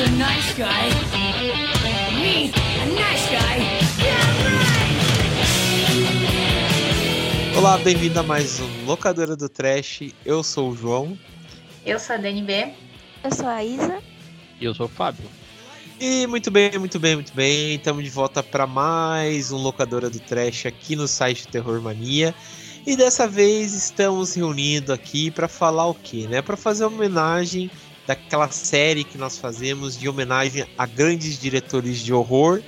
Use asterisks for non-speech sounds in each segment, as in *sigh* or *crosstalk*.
Mr. Nice Guy. Me, a nice guy. Olá, bem-vindo a mais um Locadora do Trash. Eu sou o João. Eu sou a DNB. Eu sou a Isa. E eu sou o Fábio. E muito bem, muito bem, muito bem. Estamos de volta para mais um Locadora do Trash aqui no site Terror Mania. E dessa vez estamos reunindo aqui para falar o quê, né? Para fazer uma homenagem daquela série que nós fazemos de homenagem a grandes diretores de horror.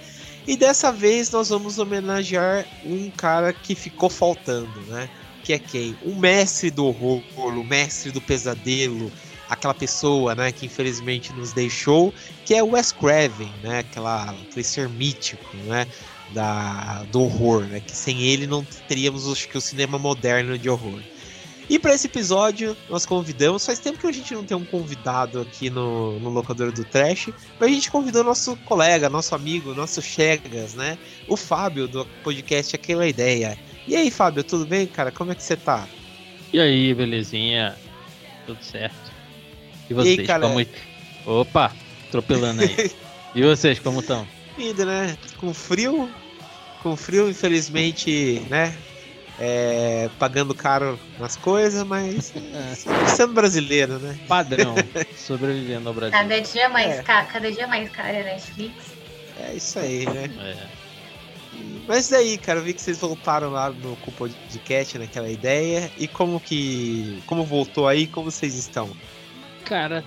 E dessa vez nós vamos homenagear um cara que ficou faltando, né? Que é quem? O mestre do horror, o mestre do pesadelo, aquela pessoa, né, que infelizmente nos deixou, que é o Wes Craven, né? Aquela, aquele ser mítico, né? Da, do horror, né? Que sem ele não teríamos acho que o cinema moderno de horror. E para esse episódio, nós convidamos. Faz tempo que a gente não tem um convidado aqui no, no Locador do Trash, mas a gente convidou nosso colega, nosso amigo, nosso Chegas, né? O Fábio, do podcast Aquela Ideia. E aí, Fábio, tudo bem, cara? Como é que você tá? E aí, belezinha? Tudo certo. E vocês, E aí, cara? como... Opa, atropelando aí. *laughs* e vocês, como estão? Indo, né? Com frio. Com frio, infelizmente, né? É, pagando caro nas coisas, mas sendo brasileiro, né? Padrão, *laughs* sobrevivendo ao Brasil. Cada dia mais, É. ca- cada dia mais cara a Netflix. É isso aí, né? É. Mas daí, cara, eu vi que vocês voltaram lá no com o podcast, naquela ideia. E como que. Como voltou aí, como vocês estão? Cara,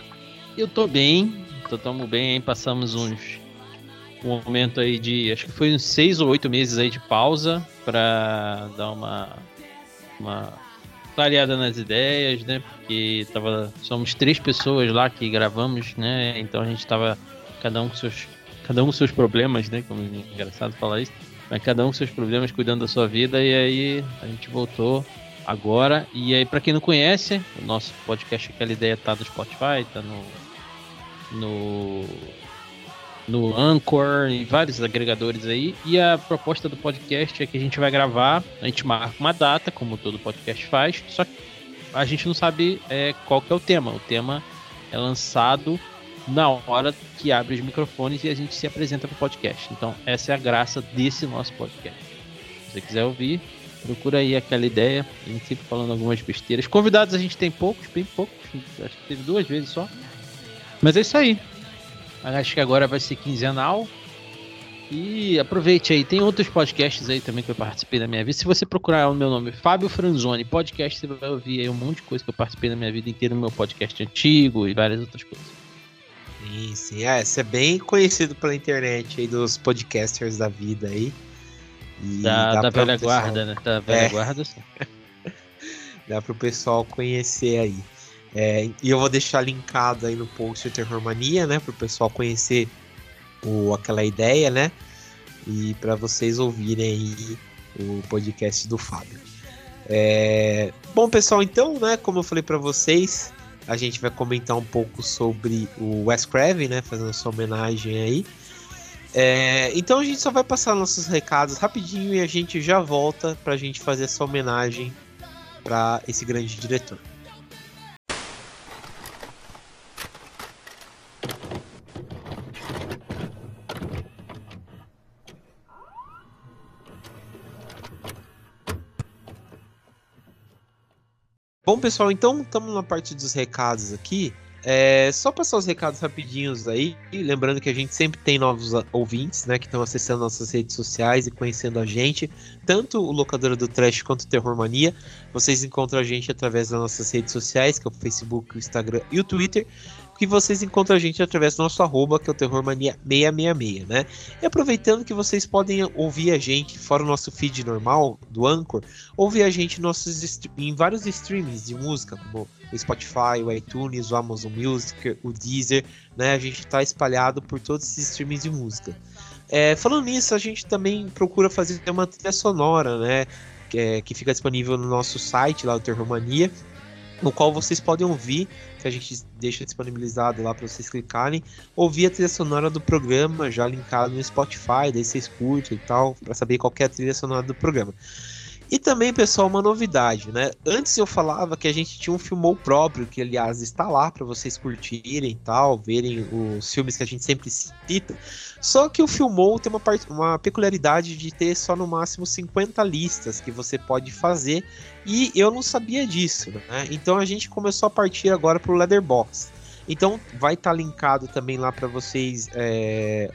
eu tô bem, tô tamo bem, hein? passamos uns um momento aí de, acho que foi uns seis ou oito meses aí de pausa pra dar uma uma clareada nas ideias, né? Porque tava somos três pessoas lá que gravamos, né? Então a gente tava cada um com seus cada um com seus problemas, né? Como é engraçado falar isso, mas cada um com seus problemas cuidando da sua vida e aí a gente voltou agora. E aí, pra quem não conhece, o nosso podcast Aquela Ideia tá no Spotify, tá no. no. No Anchor e vários agregadores aí. E a proposta do podcast é que a gente vai gravar, a gente marca uma data, como todo podcast faz, só que a gente não sabe é, qual que é o tema. O tema é lançado na hora que abre os microfones e a gente se apresenta pro podcast. Então, essa é a graça desse nosso podcast. Se você quiser ouvir, Procura aí aquela ideia. A gente sempre falando algumas besteiras. Convidados a gente tem poucos, bem poucos. Acho que teve duas vezes só. Mas é isso aí. Acho que agora vai ser quinzenal. E aproveite aí, tem outros podcasts aí também que eu participei da minha vida. Se você procurar o meu nome, Fábio Franzoni, podcast, você vai ouvir aí um monte de coisa que eu participei da minha vida inteira no meu podcast antigo e várias outras coisas. Sim, sim. É, você é bem conhecido pela internet aí, dos podcasters da vida aí. E Da, da velha pessoal- guarda, né? Da velha É. guarda, sim. *laughs* Dá pro pessoal conhecer aí. É, e eu vou deixar linkado aí no post o Terror Mania, né? Pro pessoal conhecer o, aquela ideia, né? E para vocês ouvirem aí o podcast do Fábio. É, bom, pessoal, então, né? Como eu falei para vocês, a gente vai comentar um pouco sobre o Wes Craven, né? Fazendo sua homenagem aí. É, então a gente só vai passar nossos recados rapidinho e a gente já volta pra gente fazer essa homenagem para esse grande diretor. Bom, pessoal, então estamos na parte dos recados aqui. É, só passar os recados rapidinhos aí. Lembrando que a gente sempre tem novos ouvintes, né? Que estão acessando nossas redes sociais e conhecendo a gente. Tanto o Locadora do Trash quanto o Terror Mania. Vocês encontram a gente através das nossas redes sociais, que é o Facebook, o Instagram e o Twitter. Que vocês encontram a gente através do nosso arroba, que é o Terror Mania 666, né? E aproveitando que vocês podem ouvir a gente, fora o nosso feed normal do Anchor, ouvir a gente nossos em vários streamings de música, como o Spotify, o iTunes, o Amazon Music, o Deezer, né? A gente está espalhado por todos esses streamings de música. É, falando nisso, a gente também procura fazer uma trilha sonora, né? Que, é- que fica disponível no nosso site, lá o Terror Mania, no qual vocês podem ouvir, que a gente deixa disponibilizado lá para vocês clicarem, ouvir a trilha sonora do programa já linkado no Spotify, daí vocês curtem e tal, para saber qual é a trilha sonora do programa. E também, pessoal, uma novidade, né? Antes eu falava que a gente tinha um filmou próprio, que aliás está lá para vocês curtirem e tal, verem os filmes que a gente sempre cita. Só que o filmou tem uma, uma peculiaridade de ter só no máximo 50 listas que você pode fazer, e eu não sabia disso, né? Então a gente começou a partir agora pro Leatherbox. Então vai estar tá linkado também lá para vocês é,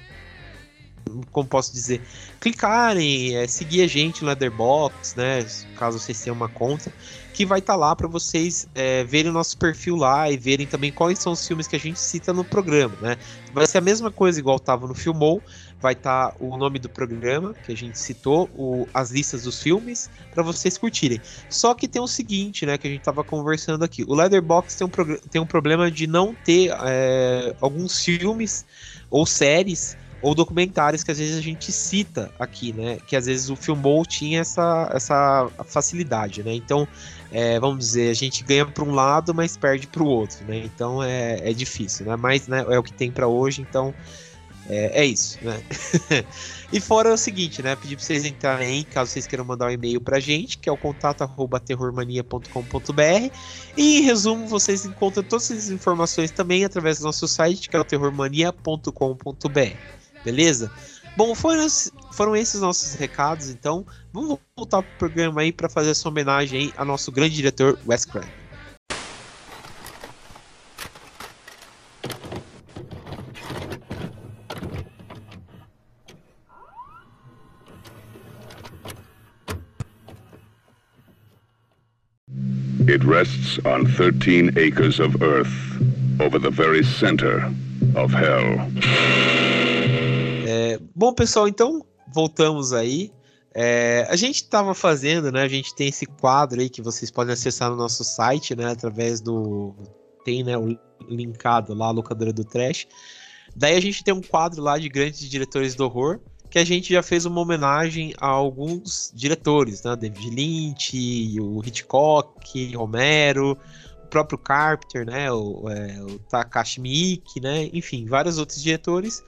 como posso dizer, clicarem, é, seguir a gente no Leatherbox, né? Caso vocês tenham uma conta, que vai estar tá lá para vocês é, verem o nosso perfil lá e verem também quais são os filmes que a gente cita no programa, né? Vai ser a mesma coisa igual estava no Filmou, vai estar tá o nome do programa que a gente citou, o, as listas dos filmes para vocês curtirem. Só que tem o seguinte, né, que a gente estava conversando aqui. O Leatherbox tem um, tem um problema de não ter é, alguns filmes ou séries ou documentários que às vezes a gente cita aqui, né? Que às vezes o Filmou tinha essa, essa facilidade, né? Então, é, vamos dizer, a gente ganha para um lado, mas perde para o outro, né? Então é, é difícil, né? Mas né, é o que tem para hoje, então é, é isso, né? *laughs* e fora o seguinte, né? Pedir para vocês entrarem, caso vocês queiram mandar um e-mail para a gente, que é o contato arroba terrormania.com.br. E em resumo, vocês encontram todas essas informações também através do nosso site, que é o terrormania.com.br. Beleza? Bom, foram, foram esses nossos recados, então vamos voltar pro programa aí para fazer essa homenagem aí ao nosso grande diretor Wes Craven. It rests on 13 acres of earth over the very center of hell. Bom, pessoal, então voltamos aí. É, a gente estava fazendo, né? A gente tem esse quadro aí que vocês podem acessar no nosso site, né? Através do. Tem, né? O linkado lá, a locadora do Trash. Daí a gente tem um quadro lá de grandes diretores do horror, que a gente já fez uma homenagem a alguns diretores, né? David Lynch, o Hitchcock, Romero, o próprio Carpenter, né? O, é, o Takashi Miike, né? Enfim, vários outros diretores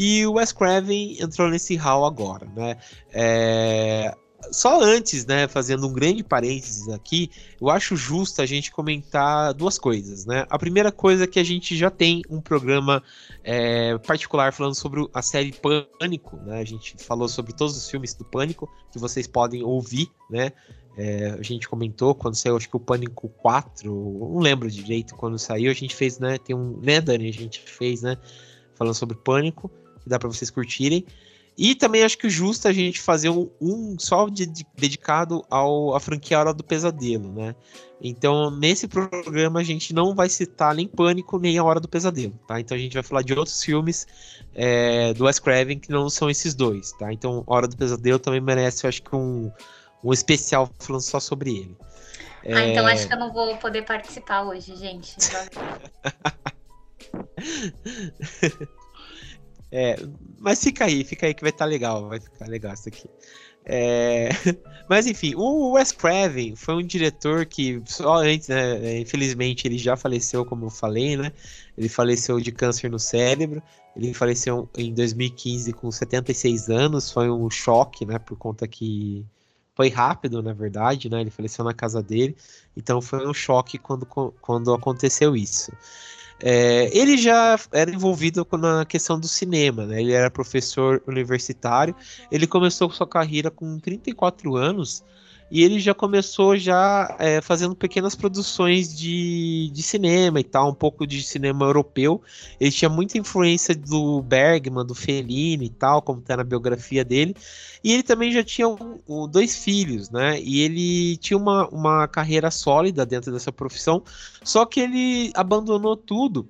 e o Wes Craven entrou nesse hall agora, né? É... Só antes, né, fazendo um grande parênteses aqui, eu acho justo a gente comentar duas coisas, né? A primeira coisa é que a gente já tem um programa é, particular falando sobre a série Pânico, né? A gente falou sobre todos os filmes do Pânico que vocês podem ouvir, né? É, a gente comentou quando saiu, acho que o Pânico 4, não lembro direito quando saiu, a gente fez, né? Tem um, né, Dani? A gente fez, né? Falando sobre Pânico que dá para vocês curtirem. E também acho que o justo é a gente fazer um, um só de, de, dedicado ao, à franquia Hora do Pesadelo, né? Então, nesse programa a gente não vai citar nem Pânico, nem a Hora do Pesadelo, tá? Então a gente vai falar de outros filmes é, do Wes Craven que não são esses dois, tá? Então, Hora do Pesadelo também merece, eu acho que um, um especial falando só sobre ele. Ah, é... então acho que eu não vou poder participar hoje, gente. *laughs* *laughs* É, mas fica aí, fica aí que vai estar tá legal, vai ficar legal isso aqui. É, *laughs* mas enfim, o Wes Craven foi um diretor que só antes, né, infelizmente ele já faleceu, como eu falei, né? Ele faleceu de câncer no cérebro. Ele faleceu em 2015 com 76 anos, foi um choque, né, por conta que foi rápido, na verdade, né? Ele faleceu na casa dele, então foi um choque quando, quando aconteceu isso. É, ele já era envolvido na questão do cinema, né? Ele era professor universitário. Ele começou sua carreira com 34 anos e ele já começou já é, fazendo pequenas produções de, de cinema e tal, um pouco de cinema europeu. Ele tinha muita influência do Bergman, do Fellini e tal, como está na biografia dele. E ele também já tinha um, um, dois filhos, né? E ele tinha uma, uma carreira sólida dentro dessa profissão, só que ele abandonou tudo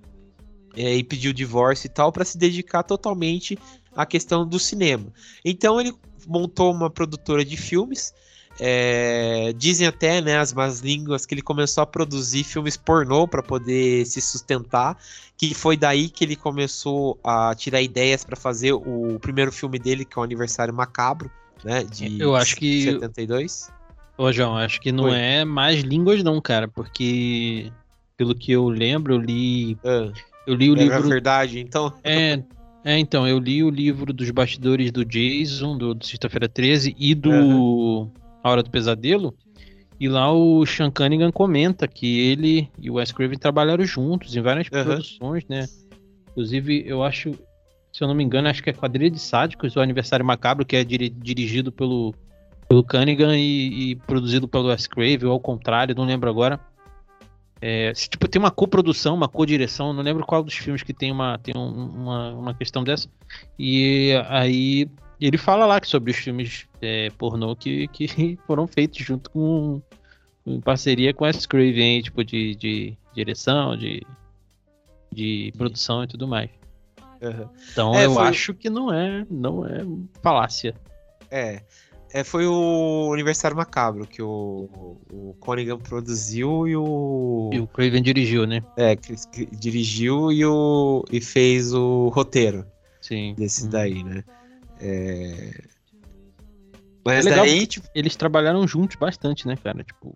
é, e pediu divórcio e tal para se dedicar totalmente à questão do cinema. Então ele montou uma produtora de filmes é, dizem até, né, as más línguas, que ele começou a produzir filmes pornô para poder se sustentar, que foi daí que ele começou a tirar ideias para fazer o primeiro filme dele, que é o Aniversário Macabro, né, de Eu acho que 72. Ô, João, acho que não Oi. é mais línguas não, cara, porque pelo que eu lembro, eu li ah, eu li o é livro verdade, então. É, é, então, eu li o livro dos bastidores do Jason, do, do Sexta-feira 13 e do uhum A Hora do Pesadelo. E lá o Sean Cunningham comenta que ele e o Wes Craven trabalharam juntos em várias Aham. produções, né? Inclusive, eu acho, se eu não me engano, acho que é Quadrilha de Sádicos, o Aniversário Macabro, que é diri- dirigido pelo, pelo Cunningham e, e produzido pelo Wes Craven, ou ao contrário, não lembro agora. É, se, tipo, tem uma coprodução, uma co-direção, não lembro qual dos filmes que tem uma, tem um- uma, uma questão dessa. E aí ele fala lá que sobre os filmes é, pornô que, que *laughs* foram feitos junto com em parceria com a Craven, tipo, de, de direção, de, de produção e tudo mais. Aham. Então É, eu foi- acho que não é, não é falácia. É. É, foi o Aniversário Macabro que o, o Cunningham produziu e o. E o Craven dirigiu, né? É, que, que dirigiu e, o, e fez o roteiro Sim. desse Hum. daí, né? É... Mas É legal daí, tipo. Eles trabalharam juntos bastante, né, cara? Tipo,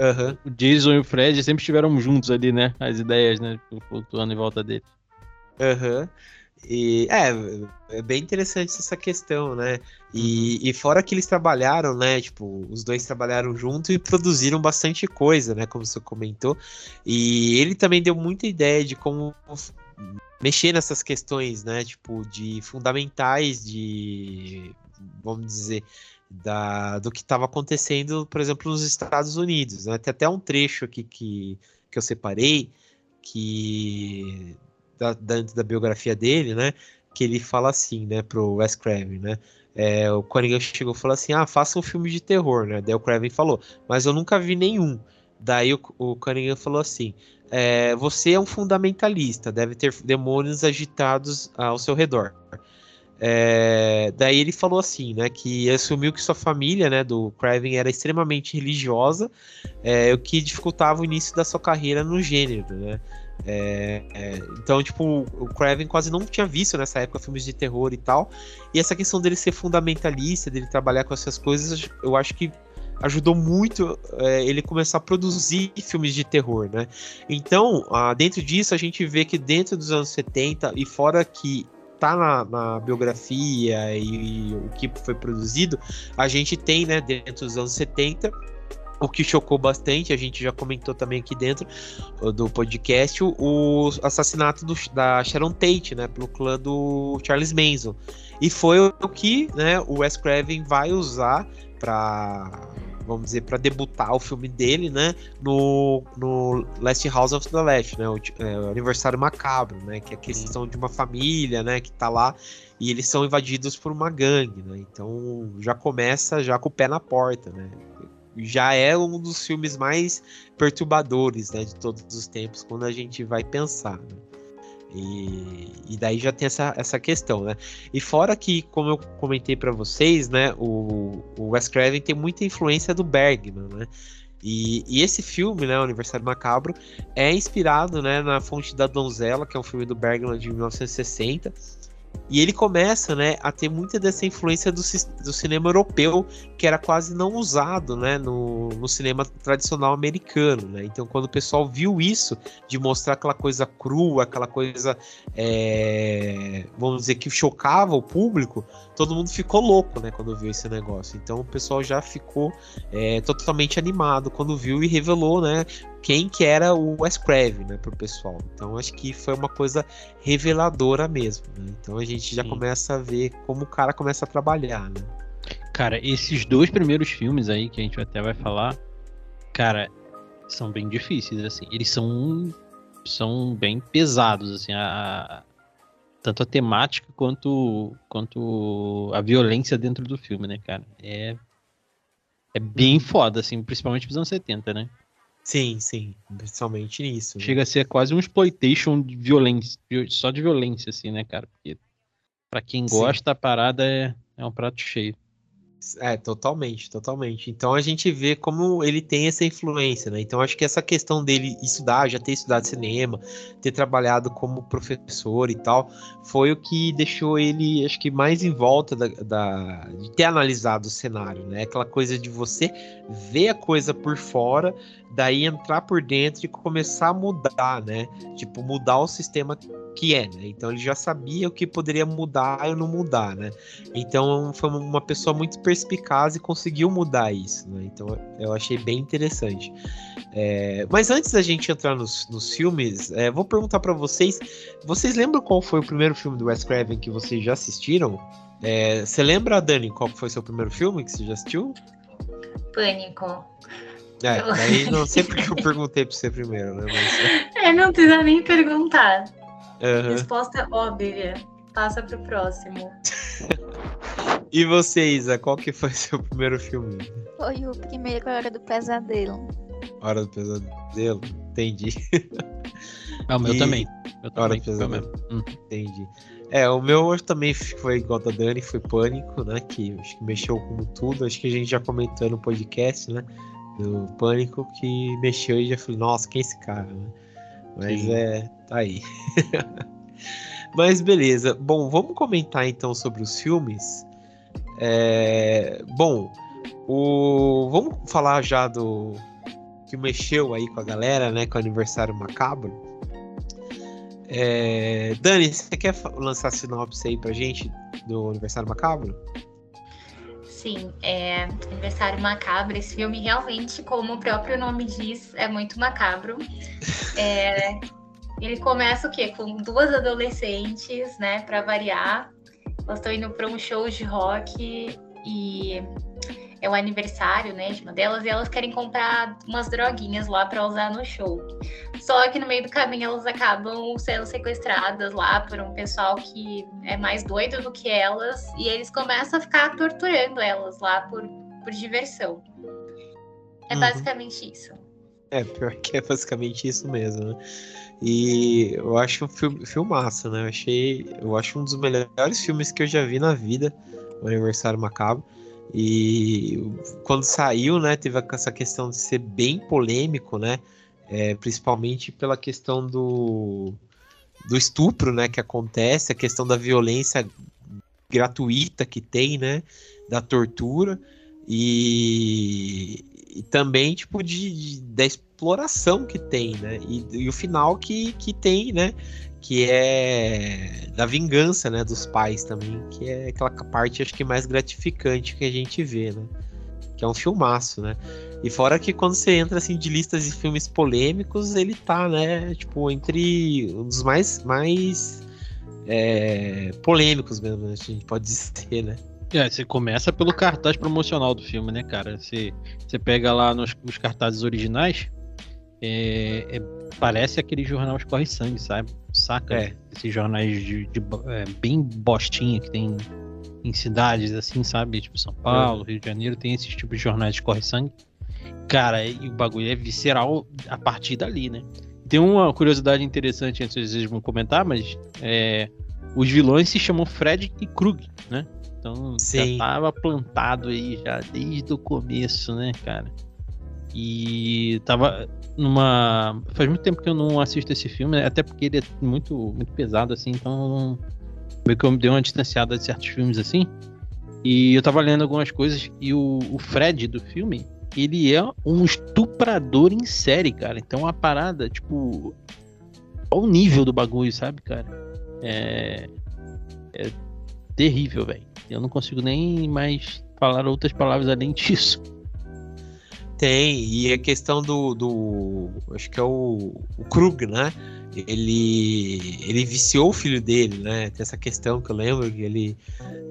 aham. o Jason e o Fred sempre estiveram juntos ali, né? As ideias, né? tipo, Flutuando em volta dele. Aham. E é, é bem interessante essa questão, né? E, e fora que eles trabalharam, né? Tipo, os dois trabalharam junto e produziram bastante coisa, né? Como você comentou. E ele também deu muita ideia de como mexer nessas questões, né? Tipo, de fundamentais de, vamos dizer, da, do que estava acontecendo, por exemplo, nos Estados Unidos, né? Tem até um trecho aqui que, que eu separei que da, dentro da biografia dele, né? Que ele fala assim, né, pro Wes Craven, né? É, o Cunningham chegou e falou assim: ah, faça um filme de terror, né? Daí o Craven falou, mas eu nunca vi nenhum. Daí o, o Cunningham falou assim: é, você é um fundamentalista, deve ter demônios agitados ao seu redor. É, daí ele falou assim, né, que assumiu que sua família, né, do Craven era extremamente religiosa, é, o que dificultava o início da sua carreira no gênero, né. É, é, então, tipo, o Craven quase não tinha visto nessa época filmes de terror e tal. E essa questão dele ser fundamentalista, dele trabalhar com essas coisas, eu acho que ajudou muito é, ele começar a produzir filmes de terror, né? Então, ah, dentro disso, a gente vê que dentro dos anos 70, e fora que tá na, na biografia e, o que foi produzido, a gente tem, né, dentro dos anos 70, o que chocou bastante, a gente já comentou também aqui dentro uh, do podcast, o, o assassinato do- da Sharon Tate, né, pelo clã do Charles Manson. E foi o que, né, o Wes Craven vai usar para vamos dizer, para debutar o filme dele, né, no, no Last House of the Left, né, o, é, o aniversário macabro, né, que é a questão de uma família, né, que tá lá e eles são invadidos por uma gangue, né, então já começa já com o pé na porta, né, já é um dos filmes mais perturbadores, né, de todos os tempos, quando a gente vai pensar, né? E, e daí já tem essa, essa questão, né? E fora que, como eu comentei para vocês, né, o, o Wes Craven tem muita influência do Bergman, né? E, e esse filme, né, o Aniversário Macabro, é inspirado, né, na Fonte da Donzela, que é um filme do Bergman de 1960. E ele começa, né, a ter muita dessa influência do, do cinema europeu, que era quase não usado, né, no, no cinema tradicional americano, né? Então, quando o pessoal viu isso, de mostrar aquela coisa crua, aquela coisa, é, vamos dizer, que chocava o público, todo mundo ficou louco, né, quando viu esse negócio. Então, o pessoal já ficou é, totalmente animado quando viu e revelou, né, quem que era o Wes Craven, né, pro pessoal. Então, acho que foi uma coisa reveladora mesmo, né? Então, a gente já Sim. começa a ver como o cara começa a trabalhar, né? Cara, esses dois primeiros filmes aí que a gente até vai falar, cara, são bem difíceis, assim. Eles são são bem pesados, assim, a, tanto a temática quanto quanto a violência dentro do filme, né, cara? É é bem foda, assim, principalmente pros anos 70, né? Sim, sim, principalmente nisso. né? Chega a ser quase um exploitation de violência, vi- só de violência, assim, né, cara? Porque pra quem Sim. gosta, a parada é, é um prato cheio. É, totalmente, totalmente. Então a gente vê como ele tem essa influência, né? Então acho que essa questão dele estudar, já ter estudado cinema, ter trabalhado como professor e tal, foi o que deixou ele, acho que mais em volta da, da- de ter analisado o cenário, né? Aquela coisa de você ver a coisa por fora, daí entrar por dentro e começar a mudar, né? Tipo, mudar o sistema que é, né? Então ele já sabia o que poderia mudar ou não mudar, né? Então foi uma pessoa muito perspicaz e conseguiu mudar isso, né? Então eu achei bem interessante. É, mas antes da gente entrar nos, nos filmes, é, vou perguntar para vocês: vocês lembram qual foi o primeiro filme do Wes Craven que vocês já assistiram? É, você lembra, Dani, qual foi seu primeiro filme que você já assistiu? Pânico. É, aí não sei porque eu perguntei pra você primeiro, né? Mas... *laughs* É, não precisa nem perguntar. Uhum. Resposta óbvia. Passa pro próximo. *laughs* E você, Isa, qual que foi *laughs* seu primeiro filme? Foi o primeiro Hora do Pesadelo. Hora do Pesadelo? Entendi. É o meu E- também. Eu Hora também. do o Pesadelo. Hum. Entendi. É, o meu hoje também foi igual da Dani, foi Pânico, né? Que acho que mexeu com tudo. Acho que a gente já comentou no podcast, né? Do Pânico, que mexeu e já falei, nossa, quem é esse cara, né? Mas Sim. é, tá aí. *laughs* Mas beleza. Bom, vamos comentar então sobre os filmes. É, bom, o, vamos falar já do que mexeu aí com a galera, né? Com o aniversário macabro. É, Dani, você quer lançar sinopse aí pra gente do aniversário macabro? Sim, é Aniversário Macabro. Esse filme realmente, como o próprio nome diz, é muito macabro. É, ele começa o quê? Com duas adolescentes, né, para variar. Elas estão indo para um show de rock e é o aniversário, né, de uma delas e elas querem comprar umas droguinhas lá para usar no show. Só que no meio do caminho elas acabam sendo sequestradas lá por um pessoal que é mais doido do que elas e eles começam a ficar torturando elas lá por, por diversão. É Uhum. basicamente isso. É, pior que é basicamente isso mesmo, né? E eu acho um filme, filmaço, né? Eu achei. Eu acho um dos melhores filmes que eu já vi na vida, o Aniversário Macabro. E quando saiu, né, teve essa questão de ser bem polêmico, né? É, principalmente pela questão do, do estupro, né, que acontece, a questão da violência gratuita que tem, né? Da tortura. E, e também, tipo, de, de- da exploração que tem, né? E, e o final que, que tem, né? Que é da vingança, né? Dos pais também, que é aquela parte, acho que mais gratificante que a gente vê, né? Que é um filmaço, né? E fora que quando você entra, assim, de listas de filmes polêmicos, ele tá, né? Tipo, entre um dos mais, mais é, polêmicos mesmo, né, a gente pode dizer, né? É, você começa pelo cartaz promocional do filme, né, cara? Você, você pega lá nos, nos cartazes originais, é, é- parece aquele jornal Escorre Sangue, sabe? Saca? É. Esses jornais de, de é, bem bostinha que tem em cidades assim, sabe? Tipo São Paulo, Rio de Janeiro, tem esses tipos de jornais de Escorre Sangue. Cara, e o bagulho é visceral a partir dali, né? Tem uma curiosidade interessante antes vocês vão comentar, mas é, os vilões se chamam Fred e Krug, né? Então Sim. já tava plantado aí já desde o começo, né, cara? E tava numa. Faz muito tempo que eu não assisto esse filme, né? até porque ele é muito, muito pesado, assim, então meio que eu me dei uma distanciada de certos filmes assim. E eu tava lendo algumas coisas e o, o Fred do filme, ele é um estuprador em série, cara. Então a parada, tipo. Olha o nível do bagulho, sabe, cara? É. É terrível, velho. Eu não consigo nem mais falar outras palavras além disso. Tem, e a questão do. do acho que é o, o Krug, né? Ele, ele viciou o filho dele, né? Tem essa questão que eu lembro que ele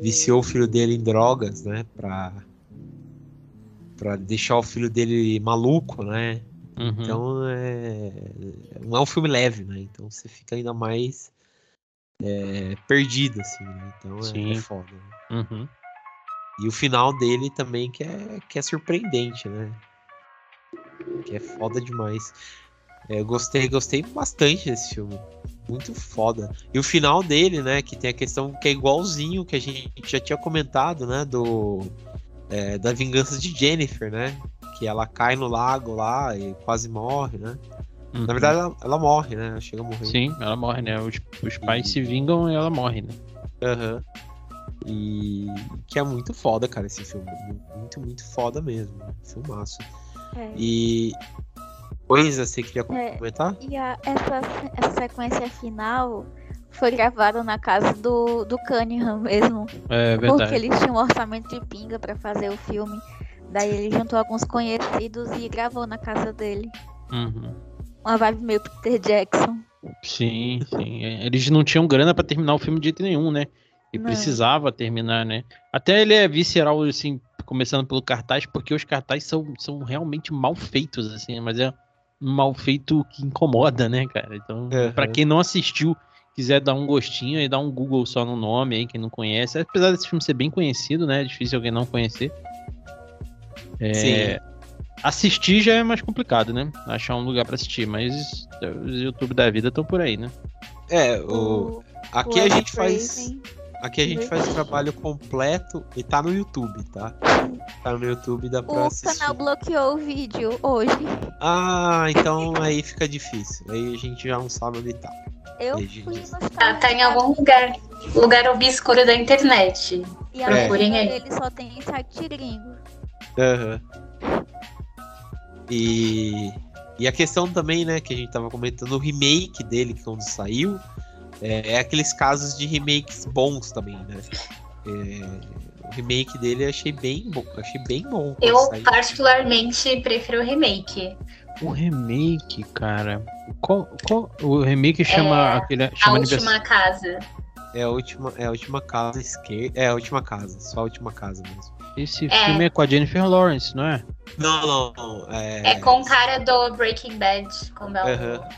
viciou o filho dele em drogas, né? Pra, pra deixar o filho dele maluco, né? Uhum. Então é, não é um filme leve, né? Então você fica ainda mais é, perdido, assim, né? Então é, Sim. é foda. né? Uhum. E o final dele também que é, que é surpreendente, né? Que é foda demais. É, eu gostei, gostei bastante desse filme. Muito foda. E o final dele, né? Que tem a questão que é igualzinho que a gente já tinha comentado, né? Do. é, da vingança de Jennifer, né? Que ela cai no lago lá e quase morre, né? Uhum. Na verdade, ela, ela morre, né? Ela chega a morrer. Sim, ela morre, né? Os, os pais se vingam e ela morre, né? Aham. E que é muito foda, cara, esse filme. Muito, muito foda mesmo. né? Filmaço. É. E. Coisa, você queria É. comentar? E a- essa, essa sequência final foi gravado na casa do, do Cunningham mesmo. É Porque verdade. eles tinham um orçamento de pinga pra fazer o filme. Daí ele juntou alguns conhecidos e gravou na casa dele. Uhum. Uma vibe meio Peter Jackson. Sim, sim. É, Eles não tinham grana pra terminar o filme de jeito nenhum, né? E Não. precisava terminar, né? Até ele é visceral, assim, começando pelo cartaz, porque os cartazes são, são realmente mal feitos, assim, mas é um mal feito que incomoda, né, cara? Então, Aham. pra quem não assistiu, quiser dar um gostinho aí, dá um Google só no nome aí, quem não conhece. Apesar desse filme ser bem conhecido, né? É difícil alguém não conhecer. É, Sim. Assistir já é mais complicado, né? Achar um lugar pra assistir, mas os YouTube da vida estão por aí, né? É, o, aqui o a gente faz. Aqui a gente faz o trabalho completo e tá no YouTube, tá? Tá no YouTube, dá pra O assistir. canal bloqueou o vídeo hoje. Ah, então aí fica difícil. Aí a gente já não sabe onde tá. Eu Entendi. fui no Tá, tá em algum lugar, lugar obscuro da internet. E a Procurem legenda aí. dele só tem site gringo. Aham. E, e a questão também, né, que a gente tava comentando, o remake dele, que quando saiu, é, é aqueles casos de remakes bons também, né? É, o remake dele eu achei bem bom. Achei bem bom. Eu particularmente prefiro o remake. O remake, cara. Qual, qual- o remake chama aquele A chama última casa. É a última, é a última casa esquerda. É a última casa, só a última casa mesmo. Esse É. filme é com a Jennifer Lawrence, não é? Não, não, não. É, É com o cara do Breaking Bad, como é o. Aham.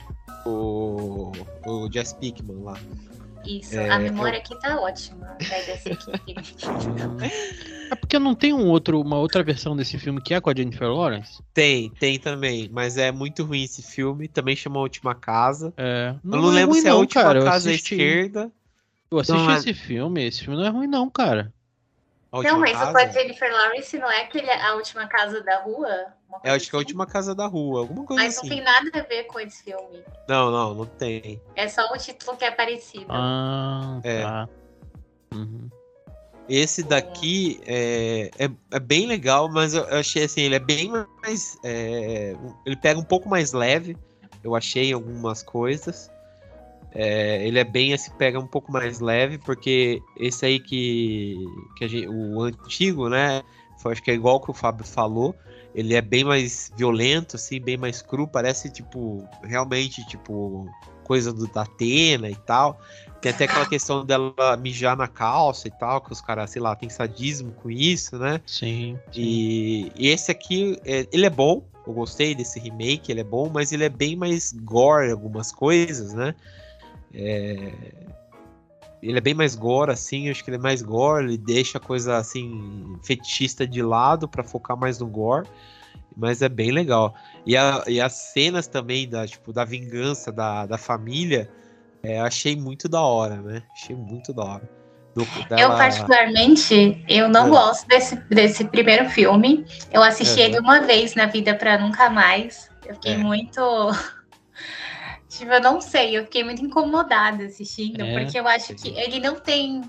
O, o Jess Pickman lá. Isso, É, a memória aqui tá ótima. Né. É porque não tem um outro, uma outra versão desse filme que é com a Jennifer Lawrence? Tem, tem também, mas é muito ruim esse filme. Também chama A Última Casa. É, eu não é lembro ruim se é a não, última cara. Eu casa à assisti, esquerda. eu assisti Não, é- esse filme. Esse filme não é ruim, não, cara. Não, mas casa. o com a Jennifer Lawrence não é aquele, a última casa da rua? É, coisa acho que é a assim? última casa da rua, alguma coisa Mas não assim. tem nada a ver com esse filme. Não, não, não tem. É só o título que é parecido. Ah, É. tá. Uhum. Esse daqui é, é, é bem legal, mas eu, eu achei assim, ele é bem mais. é, ele pega um pouco mais leve, eu achei em algumas coisas. É, ele é bem assim, pega um pouco mais leve, porque esse aí que, que a gente, o antigo, né? Foi, acho que é igual que o Fábio falou. Ele é bem mais violento, assim, bem mais cru, parece tipo, realmente, tipo, coisa do da Atena e tal. Tem até aquela questão dela mijar na calça e tal, que os caras, sei lá, tem sadismo com isso, né? Sim. sim. E, e esse aqui, é- ele é bom, eu gostei desse remake, ele é bom, mas ele é bem mais gore algumas coisas, né? É, Ele é bem mais gore, assim, eu acho que ele é mais gore, ele deixa a coisa, assim, fetichista de lado pra focar mais no gore, mas é bem legal. E, a- e as cenas também da, tipo, da vingança da, da família, é, achei muito da hora, né? Achei muito da hora. Do- Eu, dela- particularmente, eu não É. gosto desse, desse primeiro filme. Eu assisti Uhum. ele uma vez na vida pra nunca mais. Eu fiquei É. muito. Tipo, eu não sei, eu fiquei muito incomodada assistindo, É. porque eu acho que ele não tem.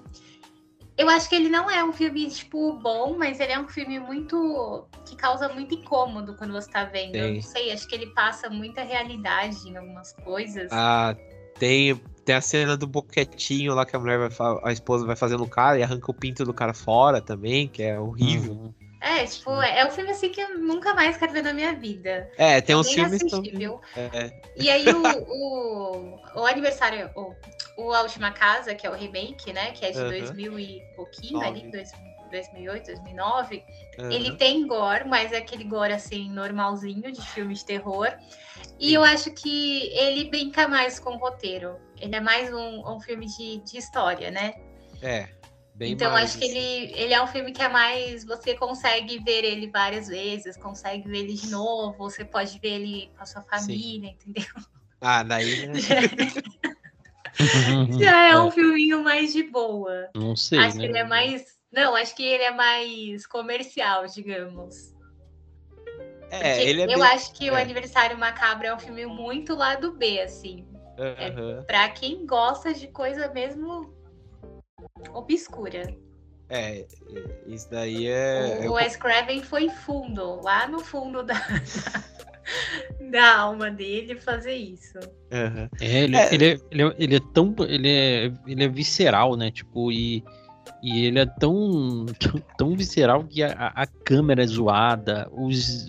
Eu acho que ele não é um filme, tipo, bom, mas ele é um filme muito. que causa muito incômodo quando você tá vendo. Eu Tem. não sei, acho que ele passa muita realidade em algumas coisas. Ah, tem, tem a cena do boquetinho lá que a mulher vai a esposa vai fazendo o cara e arranca o pinto do cara fora também, que é horrível. Uhum. É, tipo, é um filme assim que eu nunca mais quero ver na minha vida. É, tem Eu uns filmes também. viu? É, E aí o, o, o aniversário, o, o A Última Casa, que é o remake, né? Que é de Aham. 2000 e pouquinho, Nove. ali, dois- 2008, 2009. aham. Ele tem gore, mas é aquele gore, assim, normalzinho, de filme de terror. E eu acho que ele brinca mais com o roteiro. Ele é mais um, um filme de, de história, né? é, bem então mais, acho que assim. ele, ele é um filme que é mais. Você consegue ver ele várias vezes, consegue ver ele de novo, você pode ver ele com a sua família, entendeu? Ah, daí, né? *laughs* Já é um filminho mais de boa. Não sei, acho né? que ele é mais. Não, acho que ele é mais comercial, digamos. É, Porque ele é eu bem... acho que o é. Aniversário Macabro é um filme muito lado B, assim. Aham. Pra quem gosta de coisa mesmo obscura. É, isso daí é... o eu- Wes Craven foi fundo, lá no fundo da, da alma dele fazer isso. Aham. É, ele É. Ele, é, ele, é, ele é tão. Ele é, ele é visceral, né? Tipo, e, e ele é tão, tão, tão visceral que a, a- câmera é zoada, os,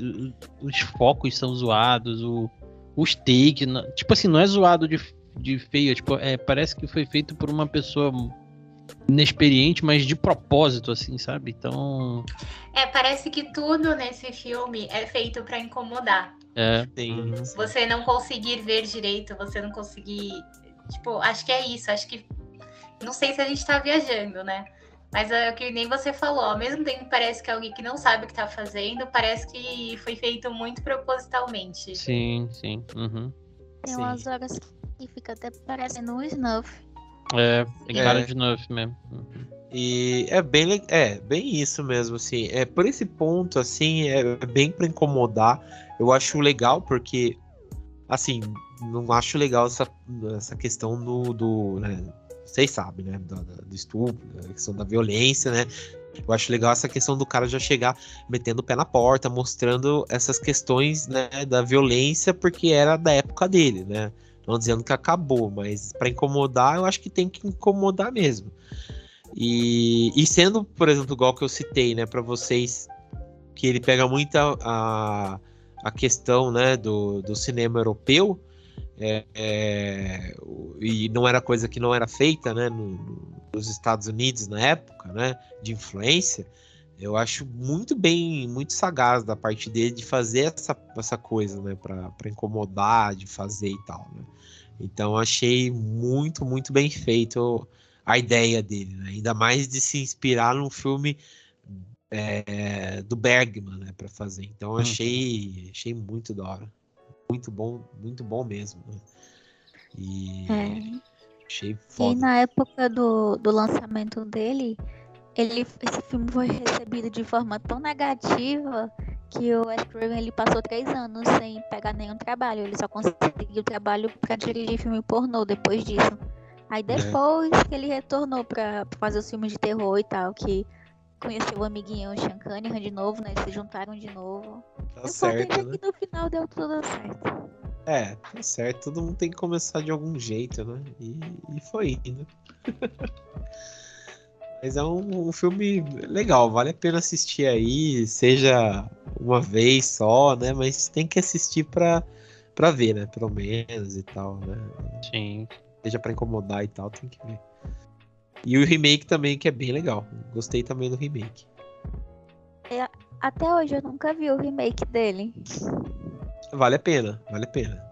os focos são zoados, o, os takes. Tipo assim, não é zoado de, de feio, é, tipo, é, parece que foi feito por uma pessoa inexperiente, mas de propósito, assim, sabe? Então. É, parece que tudo nesse filme é feito pra incomodar. É. Sim. Você não conseguir ver direito, você não conseguir. Tipo, acho que é isso. Acho que. Não sei se a gente tá viajando, né? Mas é o que nem você falou, ao mesmo tempo parece que é alguém que não sabe o que tá fazendo, parece que foi feito muito propositalmente. Sim, sim. uhum. Tem Sim. umas horas que fica até parecendo um snuff. É, tem É. cara de Nuff mesmo. E é bem, é bem isso mesmo, assim. É por esse ponto, assim, é bem pra incomodar. Eu acho legal porque, assim, não acho legal essa, essa questão do, do né, vocês sabem, né, do, do estupro, da questão da violência, né. Eu acho legal essa questão do cara já chegar metendo o pé na porta, mostrando essas questões, né, da violência, porque era da época dele, né. Não dizendo que acabou, mas pra incomodar, eu acho que tem que incomodar mesmo. E, e sendo, por exemplo, igual que eu citei, né, para vocês, que ele pega muito a, a, questão, né, do, do cinema europeu, é, é, e não era coisa que não era feita, né, no- nos Estados Unidos na época, né, de influência. Eu acho muito bem, muito sagaz da parte dele de fazer essa, essa coisa, né, para incomodar, de fazer e tal, né. Então achei muito, muito bem feito a ideia dele, né? ainda mais de se inspirar num filme é, do Bergman, né, para fazer. Então achei, achei muito da hora, muito bom, muito bom mesmo. né? E É. achei E foda. na época do, do lançamento dele, ele, esse filme foi recebido de forma tão negativa que o Wes Craven ele passou três anos sem pegar nenhum trabalho. Ele só conseguiu trabalho pra dirigir filme pornô depois disso. Aí depois que ele retornou pra pra fazer os filmes de terror e tal, que conheceu o amiguinho Sean Cunningham de novo, né? Eles se juntaram de novo. Tá Eu certo, né? que no final deu tudo certo. É, tá certo. Todo mundo tem que começar de algum jeito, né? E, e foi indo. *laughs* Mas é um, um filme legal, vale a pena assistir aí, seja uma vez só, né? Mas tem que assistir pra, pra ver, né? Pelo menos e tal, né? Sim. Seja pra incomodar e tal, tem que ver. E o remake também, que é bem legal. Gostei também do remake. Até hoje eu nunca vi o remake dele. Vale a pena, vale a pena.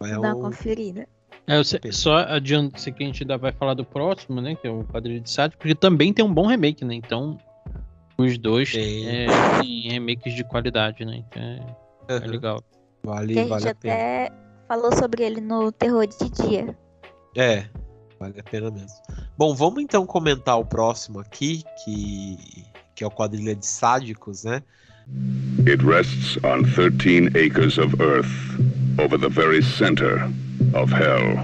É dar um- uma conferida. É, eu sei- só adianto sei que a gente ainda vai falar do próximo, né? Que é o Quadrilha de Sádio, porque também tem um bom remake, né? Então, os dois Tem. é, têm remakes de qualidade, né? Então é, é Aham, legal. Vale, Que a gente a pena. até falou sobre ele no Terror de Dia. É, vale a pena mesmo. Bom, vamos então comentar o próximo aqui, que, que é o Quadrilha de Sádicos, né? It rests on 13 acres of earth, over the very center of hell.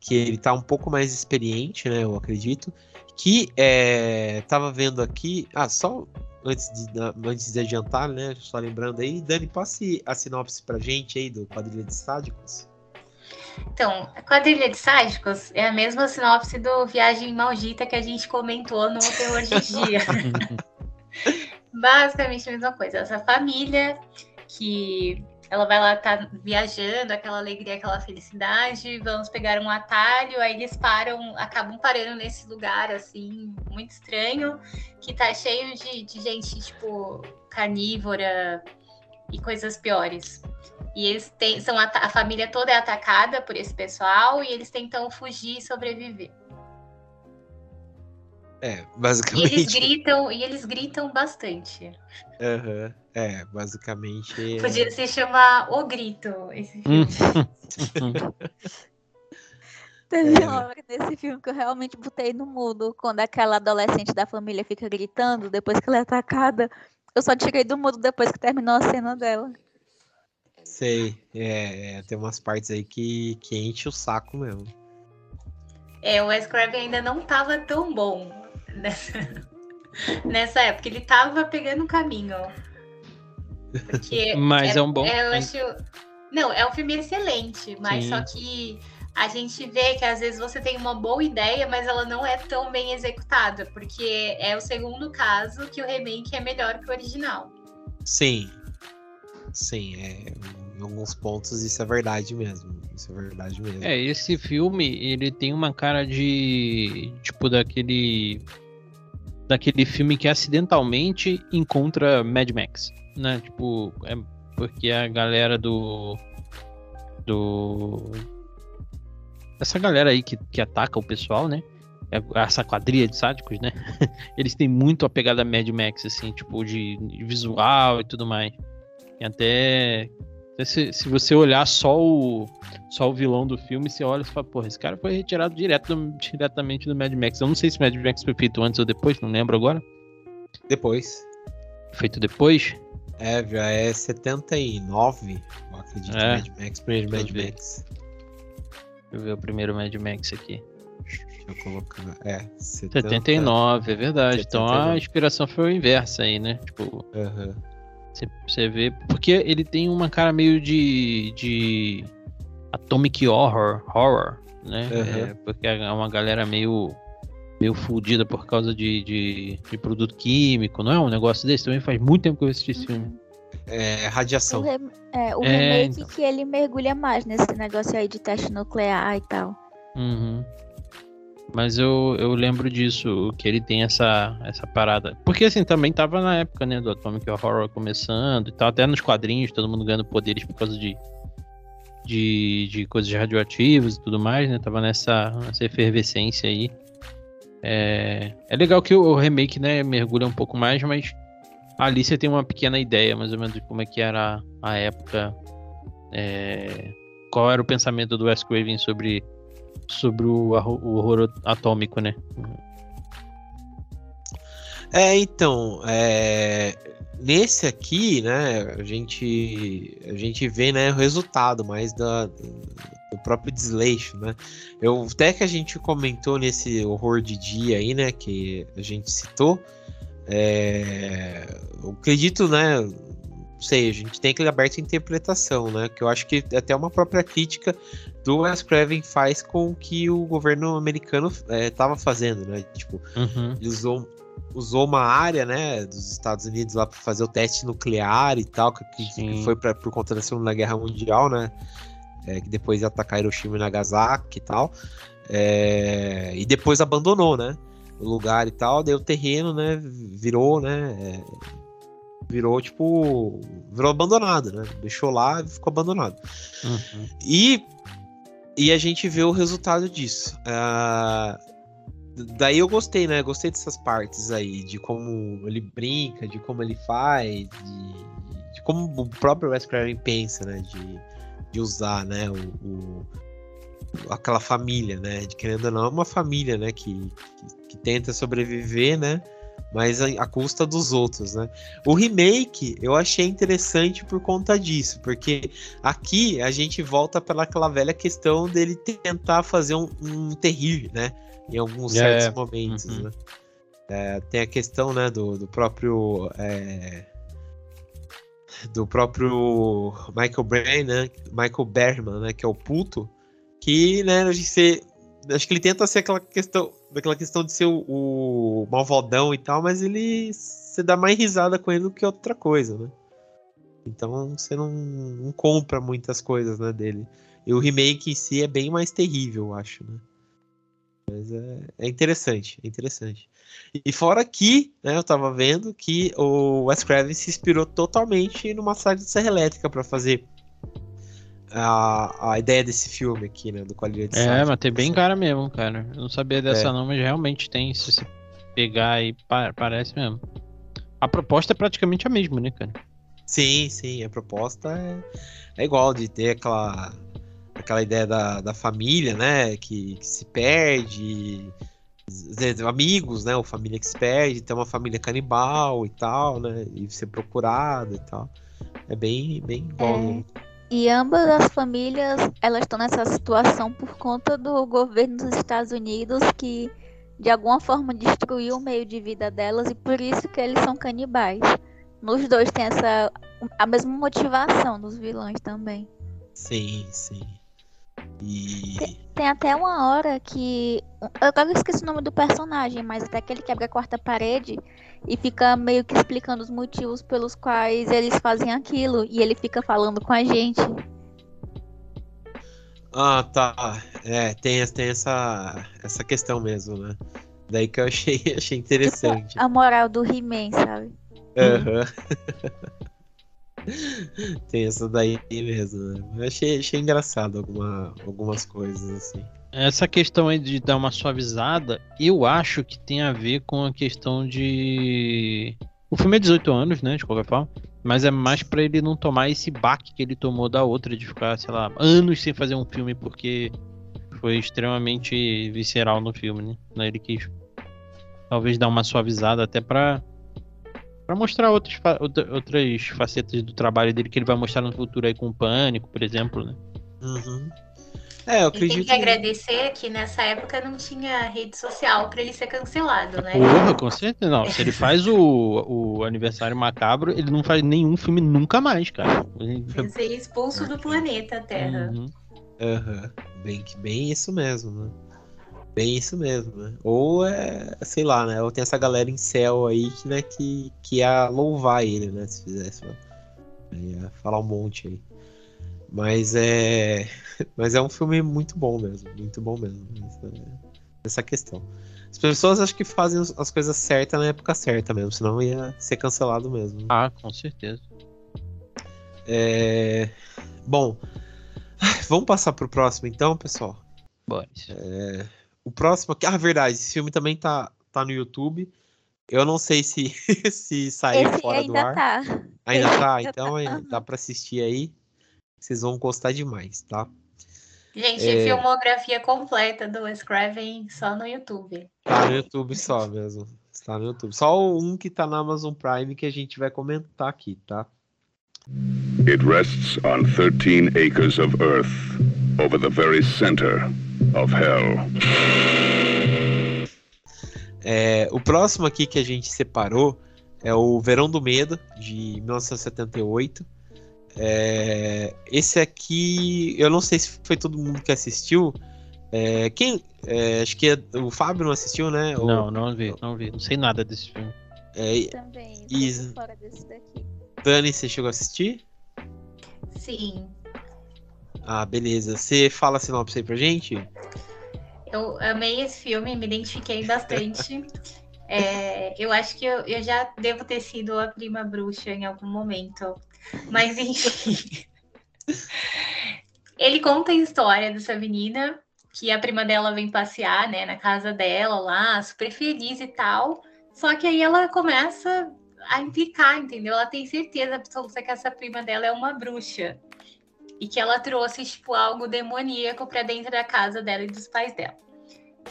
Que ele tá um pouco mais experiente, né? Eu acredito. Que é, tava vendo aqui. Ah, só antes de, antes de adiantar, né? Só lembrando aí, Dani, passe a sinopse pra gente aí do Quadrilha de Sádicos. Então, a quadrilha de sádicos é a mesma sinopse do Viagem Maldita que a gente comentou no Terror de Dia. *laughs* Basicamente a mesma coisa. Essa família que ela vai lá, tá viajando, aquela alegria, aquela felicidade, vamos pegar um atalho, aí eles param, acabam parando nesse lugar, assim, muito estranho, que tá cheio de, de gente, tipo, carnívora e coisas piores. E eles têm, são ata- a família toda é atacada por esse pessoal e eles tentam fugir e sobreviver. É, E eles basicamente. gritam, e eles gritam bastante. Aham, é, basicamente. é- Podia se chamar O Grito, esse filme. *laughs* Teve É. uma hora nesse filme que eu realmente botei no mudo, quando aquela adolescente da família fica gritando depois que ela é atacada. Eu só tirei do mudo depois que terminou a cena dela. Sei, é, é, tem umas partes aí que, que enche o saco mesmo. É, o Wes Craven ainda não tava tão bom nessa, *laughs* nessa época. Ele tava pegando o caminho. Porque *laughs* Mas é um bom- eu acho. Não, é um filme excelente, mas Sim. só que a gente vê que às vezes você tem uma boa ideia, mas ela não é tão bem executada, porque é o segundo caso que o remake é melhor que o original. Sim. Sim, é, em alguns pontos isso é verdade mesmo. Isso é verdade mesmo. É, esse filme, ele tem uma cara de. Tipo, daquele. Daquele filme que acidentalmente encontra Mad Max. Né? Tipo, é porque a galera do. Do. Essa galera aí que, que ataca o pessoal, né? É- Essa quadrilha de sádicos, né? *laughs* Eles têm muito a pegada Mad Max, assim, tipo, de, de visual e tudo mais. E até. Se, se você olhar só o, só o vilão do filme, você olha e fala, porra, esse cara foi retirado direto do- diretamente do Mad Max. Eu não sei se o Mad Max foi feito antes ou depois, não lembro agora. Depois. Feito depois. É, já é 79, eu acredito. É. Mad Max, primeiro Mad ver. Max. Deixa eu ver o primeiro Mad Max aqui. Deixa eu colocar. É, 70, 79, é verdade. Então a 79. inspiração foi a inversa aí, né? Tipo, Aham. Você, você vê. Porque ele tem uma cara meio de. de Atomic Horror, horror né? Aham. É, porque é uma galera meio. meio fudida por causa de, de, de produto químico, não é um negócio desse? Também faz muito tempo que eu assisti esse filme. É, O, radiação. rem- é, o É, remake então. que ele mergulha mais nesse negócio aí de teste nuclear e tal. Uhum. Mas eu, eu lembro disso, que ele tem essa, essa parada. Porque assim, também tava na época, né, do Atomic Horror começando e tal, até nos quadrinhos, todo mundo ganhando poderes por causa de, de, de coisas radioativas e tudo mais, né? Tava nessa, nessa efervescência aí. É, é legal que o, remake, né, mergulha um pouco mais, mas ali você tem uma pequena ideia, mais ou menos, de como é que era a época. é, qual era o pensamento do Wes Craven sobre sobre o, o horror atômico, né? É, então, é, nesse aqui, né, a gente, a gente vê, né, o resultado mais da, do próprio desleixo, né? Eu, até que a gente comentou nesse horror de dia aí, né, que a gente citou, é, eu acredito, né, sei, a gente tem que aberto à interpretação, né, que eu acho que é até uma própria crítica do Wes Craven faz com o que o governo americano estava fazendo, né, tipo, Uhum. ele usou, usou uma área, né, dos Estados Unidos lá para fazer o teste nuclear e tal, que, que foi pra, por conta da Segunda Guerra Mundial, né, é, que depois ia atacar Hiroshima e Nagasaki e tal, é, e depois abandonou, né, o lugar e tal, daí o terreno, né, virou, né, é, virou tipo, virou abandonado, né, deixou lá e ficou abandonado. Uhum. E, e a gente vê o resultado disso. Ah, daí eu gostei, né? Gostei dessas partes aí, de como ele brinca, de como ele faz, de, de como o próprio Wes Craven pensa, né? De, de usar, né? O, o- aquela família, né? De querendo ou não, é uma família, né? Que, que, que tenta sobreviver, né? Mas a custa dos outros, né? O remake eu achei interessante por conta disso, porque Aqui a gente volta para aquela velha questão dele tentar fazer um, um terrível, né? Em alguns É, certos momentos, uhum. né? É, tem a questão, né, do, do próprio. é, do próprio Michael Brain, né? Michael Berman, né? Que é o puto. Que, né, a gente ser- acho que ele tenta ser aquela questão. Daquela questão de ser o, o malvadão e tal, mas ele. Você dá mais risada com ele do que outra coisa, né? Então você não, não compra muitas coisas né, dele. E o remake em si é bem mais terrível, eu acho, né? Mas é, é interessante, é interessante. E fora que, né, eu tava vendo que o Wes Craven se inspirou totalmente numa sala de serra elétrica para fazer a, a ideia desse filme aqui, né, do Qualidade de É, mas tem bem cara mesmo, cara. Eu não sabia dessa É. não, mas realmente tem. Se você pegar aí, pa- parece mesmo. A proposta é praticamente a mesma, né, cara? Sim, sim, a proposta é, é igual de ter aquela, aquela ideia da, da família, né, que, que se perde, amigos, né, ou família que se perde, ter uma família canibal e tal, né, e ser procurado e tal. É bem, bem igual. É. E ambas as famílias, elas estão nessa situação por conta do governo dos Estados Unidos que de alguma forma destruiu o meio de vida delas e por isso que eles são canibais. Nos dois tem essa a mesma motivação dos vilões também. Sim, sim. E. Tem até uma hora que. Eu agora esqueci o nome do personagem, mas até que ele quebra a quarta parede e fica meio que explicando os motivos pelos quais eles fazem aquilo. E ele fica falando com a gente. Ah, tá. É, tem, tem essa, essa questão mesmo, né? Daí que eu achei, *laughs* achei interessante. Tipo, a moral do He-Man, sabe? Aham. *laughs* tem essa daí mesmo, né? Eu achei, achei engraçado alguma, algumas coisas, assim. Essa questão aí de dar uma suavizada, eu acho que tem a ver com a questão de. O filme é 18 anos, né? De qualquer forma. Mas é mais pra ele não tomar esse baque que ele tomou da outra, de ficar, sei lá, anos sem fazer um filme porque foi extremamente visceral no filme, né? Ele quis talvez dar uma suavizada até pra, pra mostrar outras, outras facetas do trabalho dele que ele vai mostrar no futuro aí com o Pânico, por exemplo, né? Uhum. É, eu E tem acredito que agradecer que nessa época não tinha rede social pra ele ser cancelado, né? Porra, com certeza. Não, se ele faz o, o aniversário macabro, ele não faz nenhum filme nunca mais, cara. Ele- ser expulso do planeta Terra. Uhum. Aham. Bem, bem isso mesmo, né? Bem isso mesmo, né? Ou é, sei lá, né? Ou tem essa galera em céu aí que, né, que, que ia louvar ele, né? Se fizesse, né? Ia falar um monte aí. Mas é. *laughs* Mas é um filme muito bom mesmo. Muito bom mesmo. Essa, questão. As pessoas acho que fazem as- as coisas certas na época certa mesmo, senão ia ser cancelado mesmo. Ah, com certeza. É... Bom, *sighs* vamos passar pro próximo então, pessoal. Bora. O próximo aqui. Ah, verdade, esse filme também tá, tá no YouTube. Eu não sei se, *laughs* se saiu Esse fora do ainda ar. tá. Ainda tá? ainda Então é, dá pra assistir aí. Vocês vão gostar demais, tá? Gente, É. filmografia completa do Wes Craven só no YouTube. Tá no YouTube só mesmo. Está no YouTube. Só um que tá na Amazon Prime que a gente vai comentar aqui, tá? It rests on 13 acres of earth, over the very center of hell. É, o próximo aqui que a gente separou é o Verão do Medo, de 1978. É, esse aqui, eu não sei se foi todo mundo que assistiu. É, quem? é, acho que é- o Fábio não assistiu, né? Não, não vi, não vi. Não sei nada desse filme. é, Também. Isso. Isso. fora desse daqui. Dani, você chegou a assistir? Sim. Ah, beleza. Você fala a sinopse aí pra gente? Eu amei esse filme, me identifiquei bastante. *laughs* É, eu acho que eu, eu já devo ter sido a prima bruxa em algum momento. Mas enfim. Ele conta a história dessa menina, que a prima dela vem passear, né, na casa dela lá, super feliz e tal. Só que aí ela começa a implicar, entendeu? Ela tem certeza absoluta que essa prima dela é uma bruxa. E que ela trouxe, tipo, algo demoníaco pra dentro da casa dela e dos pais dela.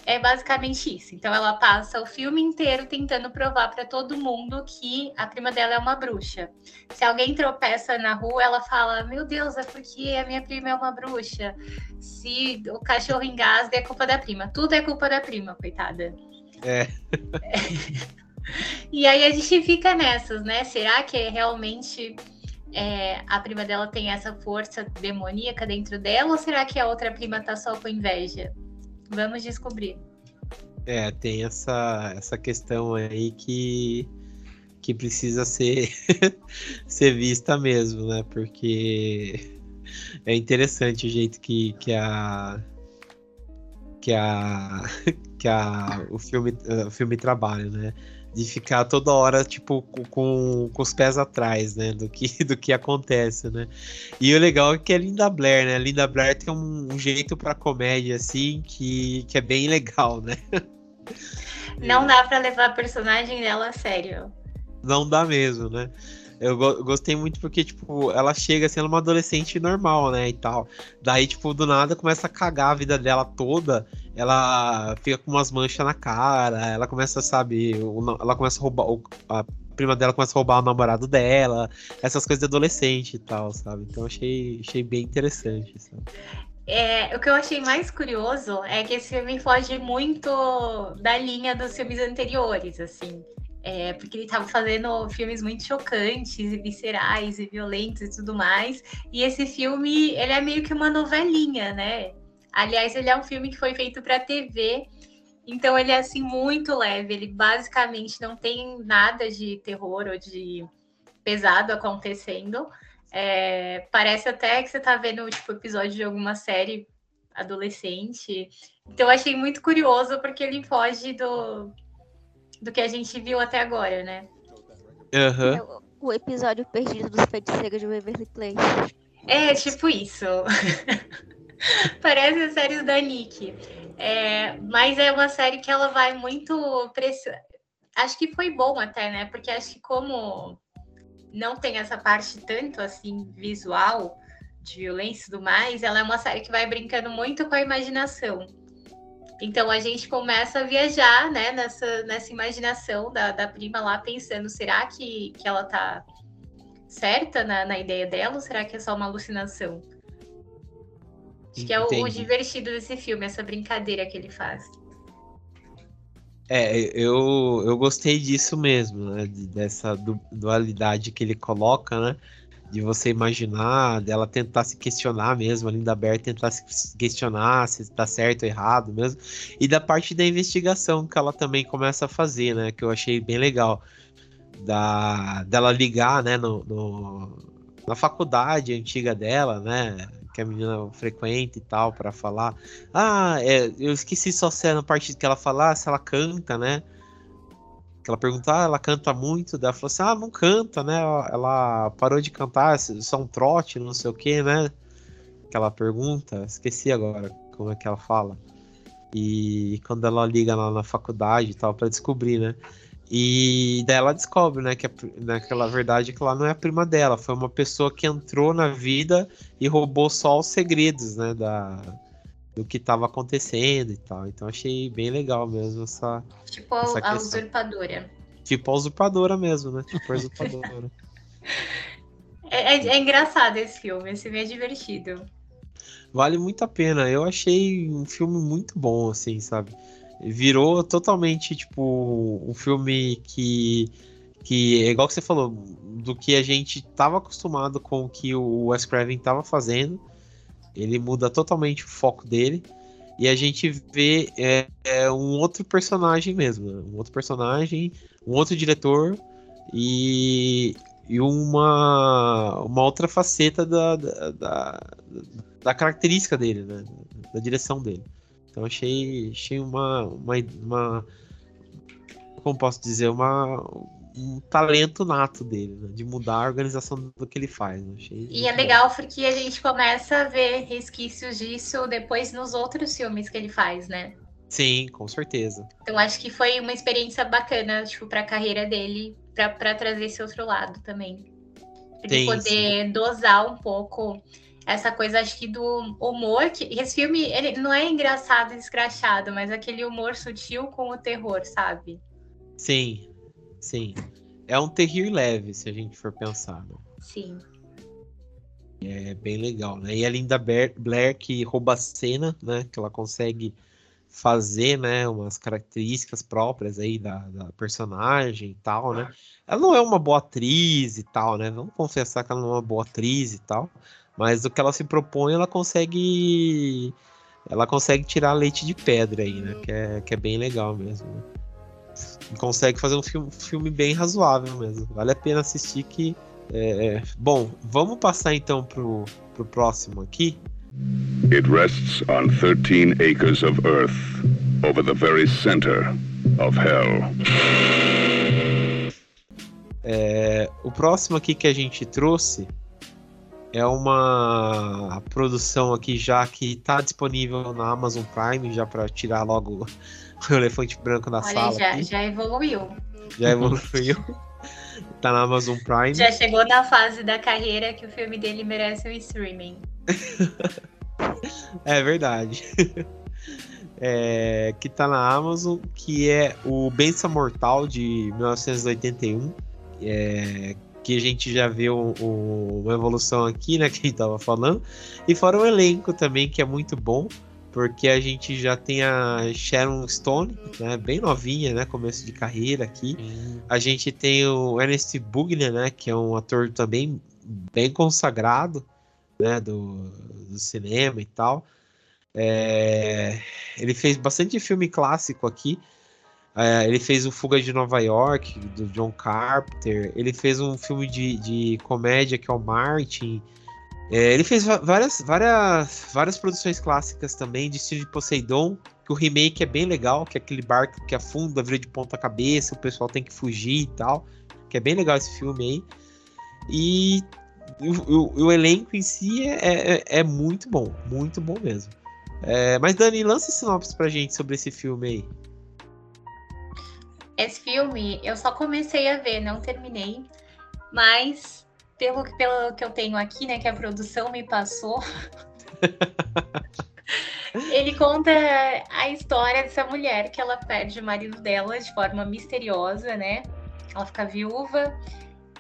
É basicamente isso. Então ela passa o filme inteiro tentando provar pra todo mundo que a prima dela é uma bruxa. Se alguém tropeça na rua, ela fala: Meu Deus, é porque a minha prima é uma bruxa. Se o cachorro engasga, é culpa da prima. Tudo é culpa da prima, coitada. É. *laughs* E aí a gente fica nessas, né? Será que é realmente é, a prima dela tem essa força demoníaca dentro dela ou será que a outra prima tá só com inveja? Vamos descobrir. É, tem essa, essa questão aí que, que precisa ser, *laughs* ser vista mesmo, né? Porque é interessante o jeito que, que a. Que a. *laughs* Que a, o, filme, o filme trabalha, né? De ficar toda hora, tipo, com, com, os pés atrás, né? Do que, *laughs* do que acontece, né? E o legal é que a Linda Blair, né? A Linda Blair tem um, um jeito pra comédia, assim, que, que é bem legal, né? Não dá pra levar a personagem dela a sério. Não dá mesmo, né? Eu go- gostei muito porque, tipo, ela chega sendo uma adolescente normal, né, e tal. Daí, tipo, do nada começa a cagar a vida dela toda. Ela fica com umas manchas na cara, ela começa, sabe, ela começa a roubar, a prima dela começa a roubar o namorado dela, essas coisas de adolescente e tal, sabe? Então achei, achei bem interessante, sabe? É, o que eu achei mais curioso é que esse filme foge muito da linha dos filmes anteriores, assim. É, porque ele estava fazendo filmes muito chocantes e viscerais e violentos e tudo mais. E esse filme, ele é meio que uma novelinha, né? Aliás, ele é um filme que foi feito para TV, então ele é assim muito leve. Ele basicamente não tem nada de terror ou de pesado acontecendo. É, parece até que você está vendo tipo episódio de alguma série adolescente. Então eu achei muito curioso porque ele foge do, do que a gente viu até agora, né? É o- episódio perdido dos feiticeiros de Waverly Place. É, tipo isso. *laughs* Parece as séries da Nick. É, mas é uma série que ela vai muito. Preci... Acho que foi bom até, né? Porque acho que como não tem essa parte tanto assim visual de violência e tudo mais, ela é uma série que vai brincando muito com a imaginação. Então a gente começa a viajar, né, nessa, nessa imaginação da, da prima lá, pensando, será que, que ela tá certa na, na ideia dela ou será que é só uma alucinação? Acho que é o, o divertido desse filme, essa brincadeira que ele faz. É, eu, eu gostei disso mesmo, né? de- Dessa du- dualidade que ele coloca, né? De você imaginar, dela tentar se questionar mesmo, a Linda Bear tentar se questionar se tá certo ou errado mesmo. E da parte da investigação que ela também começa a fazer, né? Que eu achei bem legal. Da, dela ligar, né? No, no- na faculdade antiga dela, né? Que a menina frequenta e tal, para falar. Ah, é, eu esqueci só se é na parte que ela fala, ah, se ela canta, né? Que ela pergunta, ah, ela canta muito. Daí ela falou assim, ah, não canta, né? Ela, parou de cantar, só um trote, não sei o que, né? Que ela pergunta, esqueci agora como é que ela fala. E quando ela liga lá na faculdade e tal, pra descobrir, né? E daí ela descobre, né, que a, pri- naquela verdade que ela não é a prima dela, foi uma pessoa que entrou na vida e roubou só os segredos, né, da, do que estava acontecendo e tal. Então achei bem legal mesmo essa. Tipo a, Essa a questão. usurpadora. Tipo a usurpadora mesmo, né? Tipo a usurpadora. *laughs* *laughs* É, é- é engraçado esse filme, esse filme é divertido. vale muito a pena. Eu achei um filme muito bom, assim, sabe? Virou totalmente, tipo, um filme que. Que é igual que você falou, do que a gente tava acostumado com o que o Wes Craven tava fazendo. Ele muda totalmente o foco dele. E a gente vê é, é um outro personagem mesmo. né? Um outro personagem, um outro diretor e, e uma, uma outra faceta da, da, da, da característica dele, né? Da direção dele. Então achei, achei uma, uma, uma. Como posso dizer? Uma, um talento nato dele, né? De mudar a organização do que ele faz. né? E é bom. legal porque a gente começa a ver resquícios disso depois nos outros filmes que ele faz, né? Sim, com certeza. Então acho que foi uma experiência bacana, tipo, pra carreira dele, pra, pra trazer esse outro lado também. Pra Tem, poder dosar um pouco essa coisa, acho que do humor, que esse filme, ele não é engraçado e escrachado, mas aquele humor sutil com o terror, sabe? Sim, sim. É um terrir leve, se a gente for pensar. Né? Sim. É bem legal, né? E a Linda Blair, que rouba a cena, né? Que ela consegue fazer, né? Umas características próprias aí da, da personagem e tal, né? Ela não é uma boa atriz e tal, né? Vamos confessar que ela não é uma boa atriz e tal. Mas o que ela se propõe, ela consegue... Ela consegue tirar leite de pedra aí, né? Que é, que é bem legal mesmo, né? Consegue fazer um filme, filme bem razoável mesmo. Vale a pena assistir que é, bom, vamos passar então pro, pro próximo aqui. It rests on 13 acres of earth, over the very center of hell. É, o próximo aqui que a gente trouxe é uma produção aqui já que tá disponível na Amazon Prime, já para tirar logo *laughs* o elefante branco da Olha, sala. já, aqui. já evoluiu. já evoluiu. *laughs* tá na Amazon Prime. Já chegou na fase da carreira que o filme dele merece um streaming. *laughs* É verdade. É, que tá na Amazon, que é o Benção Mortal de 1981. é, que a gente já viu uma evolução aqui, né? Que a gente tava falando. E fora o elenco também, que é muito bom. Porque a gente já tem a Sharon Stone, né, bem novinha, né, começo de carreira aqui. A gente tem o Ernest Bugner, né, que é um ator também bem consagrado, né, do, do cinema e tal. É, ele fez bastante filme clássico aqui. É, ele fez o Fuga de Nova York, do John Carpenter. Ele fez um filme de, de comédia que é o Martin. É, ele fez várias, várias, várias produções clássicas também, de estilo de Poseidon, que o remake é bem legal, que é aquele barco que afunda, vira de ponta cabeça, o pessoal tem que fugir e tal. Que é bem legal esse filme aí. E o, o- o elenco em si é, é, é muito bom, muito bom mesmo. É, mas Dani, lança sinopse pra gente sobre esse filme aí. Esse filme eu só comecei a ver, não terminei. Mas pelo, que- pelo que eu tenho aqui, né, que a produção me passou, *laughs* ele conta a história dessa mulher que ela perde o marido dela de forma misteriosa, né? Ela fica viúva.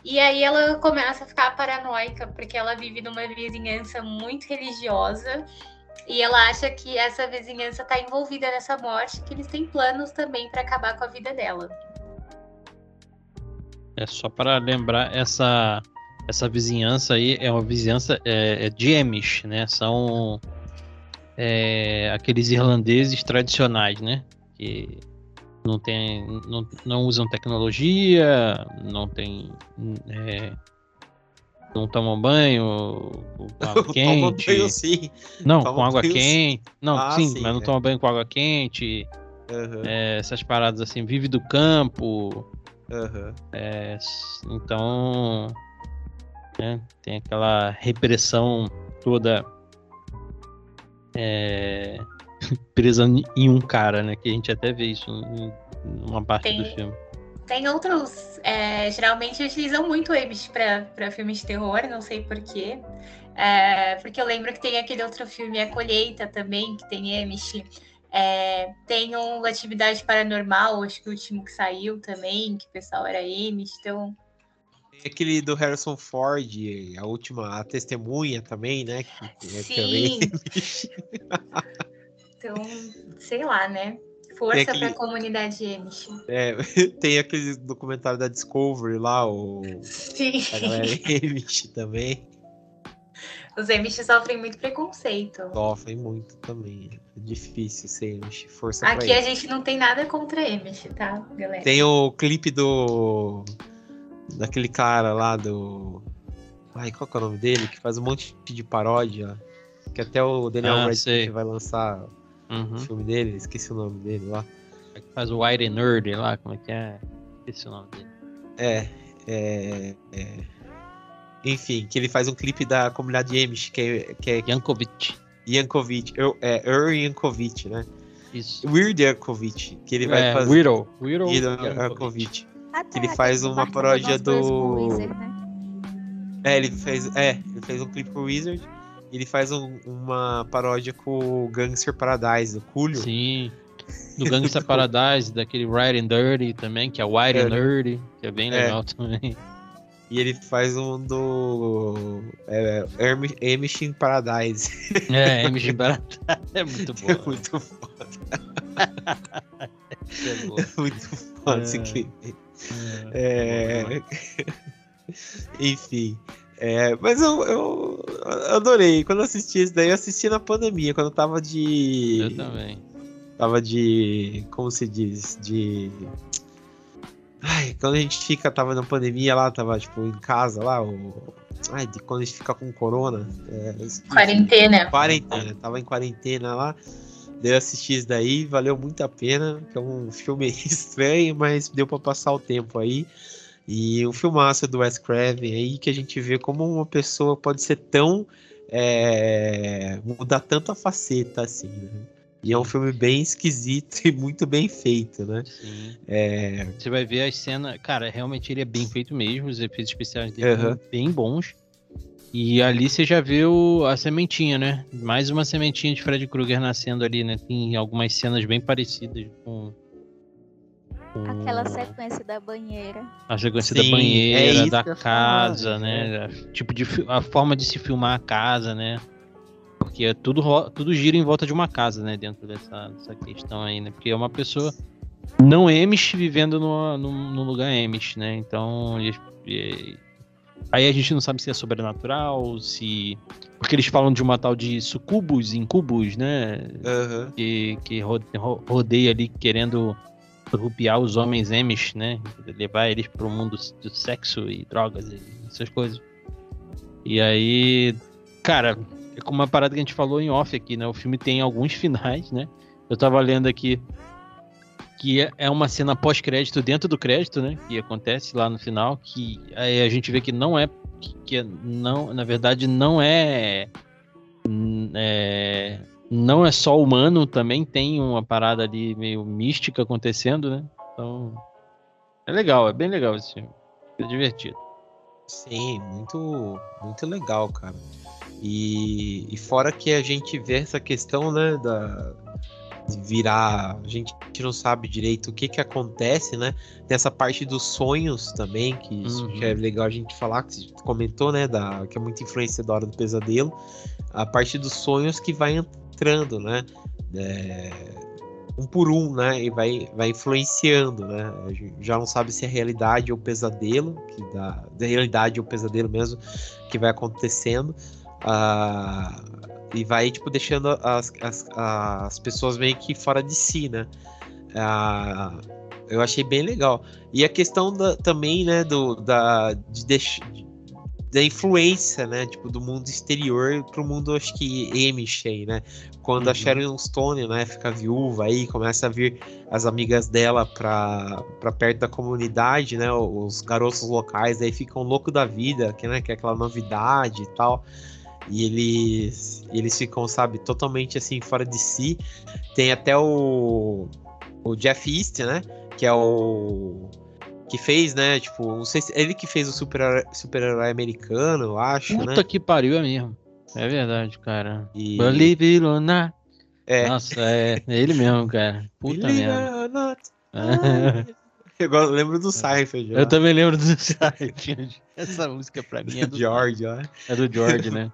E aí ela começa a ficar paranoica, porque ela vive numa vizinhança muito religiosa. E ela acha que essa vizinhança está envolvida nessa morte, que eles têm planos também para acabar com a vida dela. É só para lembrar, essa, essa vizinhança aí é uma vizinhança é, é de Amish, né? São é, aqueles irlandeses tradicionais, né? Que não, tem, não, não usam tecnologia, não tem. é, não tomam banho com *laughs* água quente. banho sim. Não, toma com água banho, quente. Não, Ah, sim, sim, mas não é. toma banho com água quente. É, essas paradas assim, vive do campo. s- então, né, tem aquela repressão toda é, *laughs* presa em um cara, né? Que a gente até vê isso em uma parte Tem. do filme. Tem outros, é, geralmente utilizam muito Amish para filmes de terror, não sei porquê. É, porque eu lembro que tem aquele outro filme, A Colheita, também, que tem Amish. É, tem um Atividade Paranormal, acho que o último que saiu também, que o pessoal era Amish. Então, aquele do Harrison Ford, a última, a testemunha também, né? Que, é sim. também- *laughs* *laughs* então, sei lá, né? Força para a comunidade Amish. é, *laughs* tem aquele documentário da Discovery lá, o Sim. a galera Amish também. Os Amish sofrem muito preconceito. Sofrem muito também. É difícil ser Amish. Força pra Aqui a gente não tem nada contra Amish, tá, galera? Tem o clipe do. Daquele cara lá do. Ai, qual que é o nome dele? Que faz um monte de paródia. Que até o Daniel Ah, Radcliffe vai lançar Uhum. o filme dele. Esqueci o nome dele lá. Faz o White Nerd lá, como é que é? Esqueci o nome dele. É, é, é. Enfim, que ele faz um clipe da comunidade Amish, que é, que é Yankovic. Yankovic. Eu- É, Ur Yankovic, né? Isso. Weird Yankovic. Que ele vai é, fazer. Widow. Widow Weird Yankovic. Yankovic. Até ele faz uma paródia do- Wizard, né? É, ele fez. É, ele fez um clipe pro Wizard. E ele faz um- uma paródia com o Gangster Paradise, do Coolio. Sim. Do Gangsta Paradise, *laughs* daquele Right and Dirty também, que é White É. and Dirty, que é bem É. legal também. E ele faz um do. É, Amish *laughs* Amish in Paradise. É, Barata *laughs* é muito É boa. muito foda. É. É muito foda esse É. clipe. É... *laughs* Enfim. É, mas eu, eu adorei. Quando eu assisti isso daí, eu assisti na pandemia, quando eu tava de. Eu também. Tava de. Como se diz? De. Ai, quando a gente fica, tava na pandemia lá, tava tipo em casa lá, o. Ai, de quando a gente fica com corona. É, Quarentena. Quarentena, tava em quarentena lá. Daí eu assisti isso daí, valeu muito a pena. Que é um filme *laughs* estranho, mas deu pra passar o tempo aí. E um filmaço do Wes Craven aí que a gente vê como uma pessoa pode ser tão. é, mudar tanto a faceta assim, né? E é um filme bem esquisito *laughs* e muito bem feito, né? Sim. É, Você vai ver as cenas. Cara, realmente ele é bem feito mesmo. Os efeitos especiais dele Aham. são bem bons. E ali você já viu a sementinha, né? Mais uma sementinha de Fred Krueger nascendo ali, né? Tem algumas cenas bem parecidas com. com Aquela sequência da banheira. A sequência Sim, da é banheira, isso da casa, é. né? A- Tipo de a forma de se filmar a casa, né? porque é tudo, tudo gira em volta de uma casa, né? Dentro dessa, dessa questão aí, né? Porque é uma pessoa não Amish vivendo no, no, no lugar Amish, né? Então. eles- e- aí a gente não sabe se é sobrenatural, se. Porque eles falam de uma tal de sucubus, incubus, né? Aham. que, que ro- ro- rodeia ali querendo rupiar os homens Amish, né? Levar eles pro mundo do sexo e drogas e essas coisas. E aí, cara, é como uma parada que a gente falou em off aqui, né? O filme tem alguns *laughs* finais, né? Eu tava lendo aqui que é- é uma cena pós-crédito dentro do crédito, né? Que acontece lá no final, que aí a gente vê que não é que, não, na verdade não é, hum, é não é só humano, também tem uma parada ali meio mística acontecendo, né? Então é legal, é bem legal esse filme. É divertido. Sim, muito, muito legal, cara. E, e fora que a gente vê essa questão, né, da, virar. A gente não sabe direito o que que acontece, né? Tem essa parte dos sonhos também, que isso Uhum. já é legal a gente falar, que você comentou, né? Da, que é muita influência da hora do pesadelo. A parte dos sonhos que vai entrando, né? É, um por um, né? E vai, vai influenciando, né? A gente já não sabe se é realidade ou pesadelo, que dá, da realidade ou pesadelo mesmo que vai acontecendo. Ah, e vai, tipo, deixando as, as, as pessoas meio que fora de si, né? Ah, eu achei bem legal. E a questão da, também, né, do, da, de deix- da influência, né, tipo, do mundo exterior pro mundo, acho que, aí, né? Quando a Uhum. Sharon Stone, né, fica viúva aí, começa a vir as amigas dela pra, pra perto da comunidade, né, os garotos locais aí ficam loucos da vida, que, né, que é aquela novidade e tal. E eles, eles ficam, sabe, totalmente assim, fora de si. Tem até o, o Jeff East, né? Que é o. Que fez, né? Tipo, não sei se. Ele que fez o super- super-herói americano, eu acho, Puta né? que pariu, é mesmo. É verdade, cara. E, Believe it or not. é. Nossa, é, é ele mesmo, cara. Puta merda. *laughs* É. Eu lembro do Seinfeld. Eu também lembro do Seinfeld. Essa música pra mim é *laughs* do George, ó. É do George, né?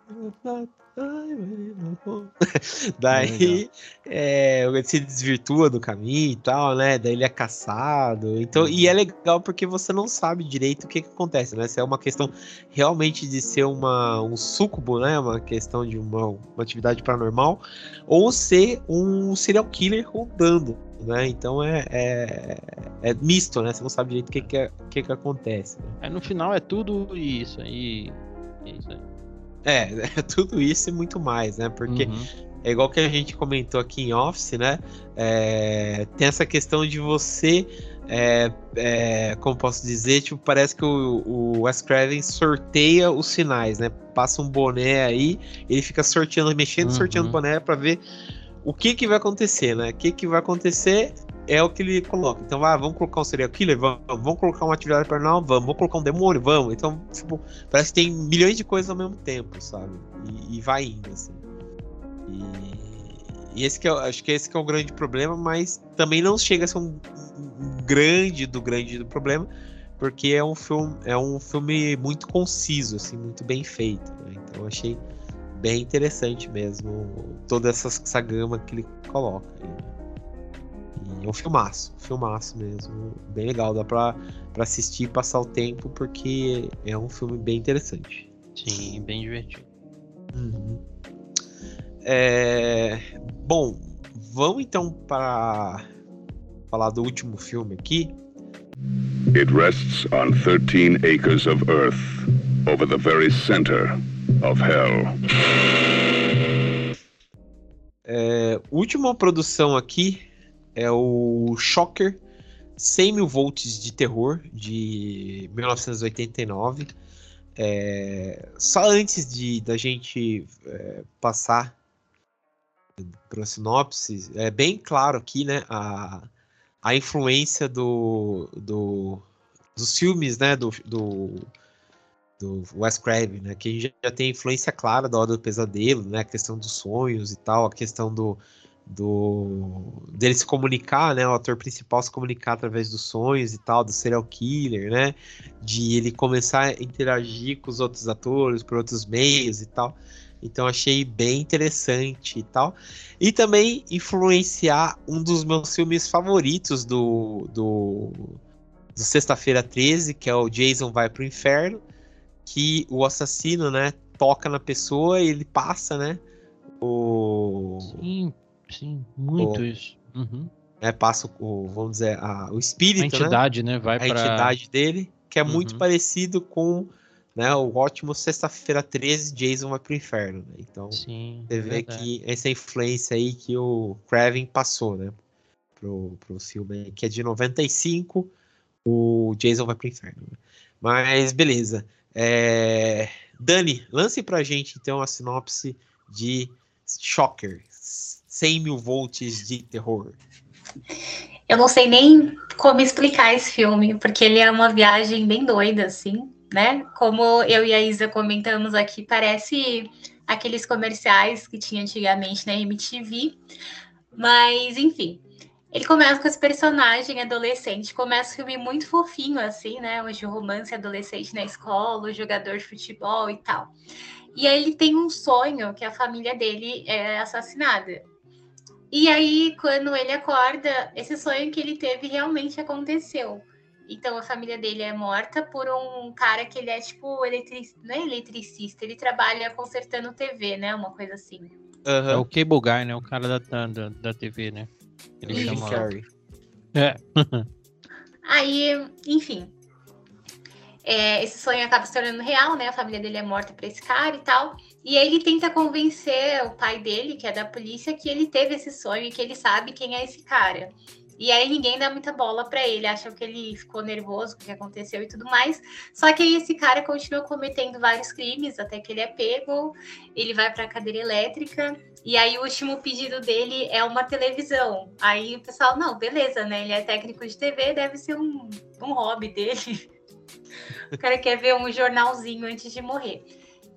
*laughs* Daí é, ele se desvirtua do caminho e tal, né? Daí ele é caçado. Então, e é legal porque você não sabe direito o que, que acontece, né? Se é uma questão realmente de ser uma, um súcubo, né? Uma questão de uma, uma atividade paranormal, ou ser um serial killer rondando, né? Então é, é, é misto, né? Você não sabe direito o que, que, é- que, que acontece. Né? Aí no final é tudo isso aí. É isso aí. É, *laughs* é tudo isso e muito mais, né? Porque Uhum. É igual que a gente comentou aqui em Office, né? É, tem essa questão de você, é, é, como posso dizer, tipo, parece que o, o Wes Craven sorteia os sinais, né? Passa um boné aí, ele fica sorteando, mexendo, Uhum. sorteando o boné para ver o que que vai acontecer, né? O que que vai acontecer é o que ele coloca. Então, ah, vamos colocar um serial killer? Vamos. Vamos colocar uma atividade paranormal? Vamos. Vamos colocar um demônio? Vamos. Então, tipo, parece que tem milhões de coisas ao mesmo tempo, sabe? E, e vai indo, assim. E, e esse que eu acho que esse que é o grande problema, mas também não chega a ser um, um grande do grande do problema, porque é um filme é um filme muito conciso, assim, muito bem feito. né? Então achei bem interessante mesmo toda essa, essa gama que ele coloca. E é um filmaço, um filmaço mesmo, bem legal, dá pra, pra assistir e passar o tempo, porque é um filme bem interessante. Sim, bem divertido. Uhum. É, bom, vamos então para falar do último filme aqui. It rests on 13 acres of earth, over the very center of hell. É, última produção aqui é o Shocker 100 mil volts de terror de 1989. É, só antes de da gente é, passar para a sinopse, é bem claro aqui, né, a, a influência do, do, dos filmes, né, do, do, do Wes Craven, né, que a gente já tem influência clara da Hora do Pesadelo, né, a questão dos sonhos e tal, a questão do, do dele se comunicar, né, o ator principal se comunicar através dos sonhos e tal, do serial killer, né, de ele começar a interagir com os outros atores por outros meios e tal. Então achei bem interessante e tal. E também influenciar um dos meus filmes favoritos do, do, do Sexta-feira 13, que é o Jason Vai Pro Inferno, que o assassino, né, toca na pessoa e ele passa, né, o... Sim, sim, muito O- isso. Uhum. né, passa o, vamos dizer, a- o A espírito, né? entidade, né? Vai a pra. entidade dele, que é muito Uhum. parecido com né, o ótimo Sexta-feira 13, Jason vai pro inferno. Né? Então, Sim. você é vê verdade. que essa influência aí que o Craven passou, né? Pro, pro filme que é de 95, o Jason vai pro inferno. né? Mas, beleza. É, Dani, lance pra gente, então, a sinopse de Shocker. 100 mil volts de terror. Eu não sei nem como explicar esse filme, porque ele é uma viagem bem doida, assim, né? Como eu e a Isa comentamos aqui, parece aqueles comerciais que tinha antigamente na MTV. Mas, enfim, ele começa com esse personagem adolescente, começa o filme muito fofinho, assim, né? De romance adolescente na escola, o jogador de futebol e tal. E aí ele tem um sonho que a família dele é assassinada. E aí, quando ele acorda, esse sonho que ele teve realmente aconteceu. Então, a família dele é morta por um cara que ele é tipo eletric... não é eletricista, ele trabalha consertando TV, né? Uma coisa assim. É Aham. o Cable Guy, né? O cara da, da, da TV, né? Ele. Jim chama. Carrey. É. *laughs* Aí, enfim. é, esse sonho acaba se tornando real, né? A família dele é morta por esse cara e tal. E aí ele tenta convencer o pai dele, que é da polícia, que ele teve esse sonho e que ele sabe quem é esse cara. E aí ninguém dá muita bola pra ele, acham que ele ficou nervoso o que aconteceu e tudo mais. Só que aí esse cara continua cometendo vários crimes até que ele é pego, ele vai pra cadeira elétrica e aí o último pedido dele é uma televisão. Aí o pessoal, não, beleza, né? Ele é técnico de TV, deve ser um, um hobby dele. *laughs* o cara quer ver um jornalzinho antes de morrer.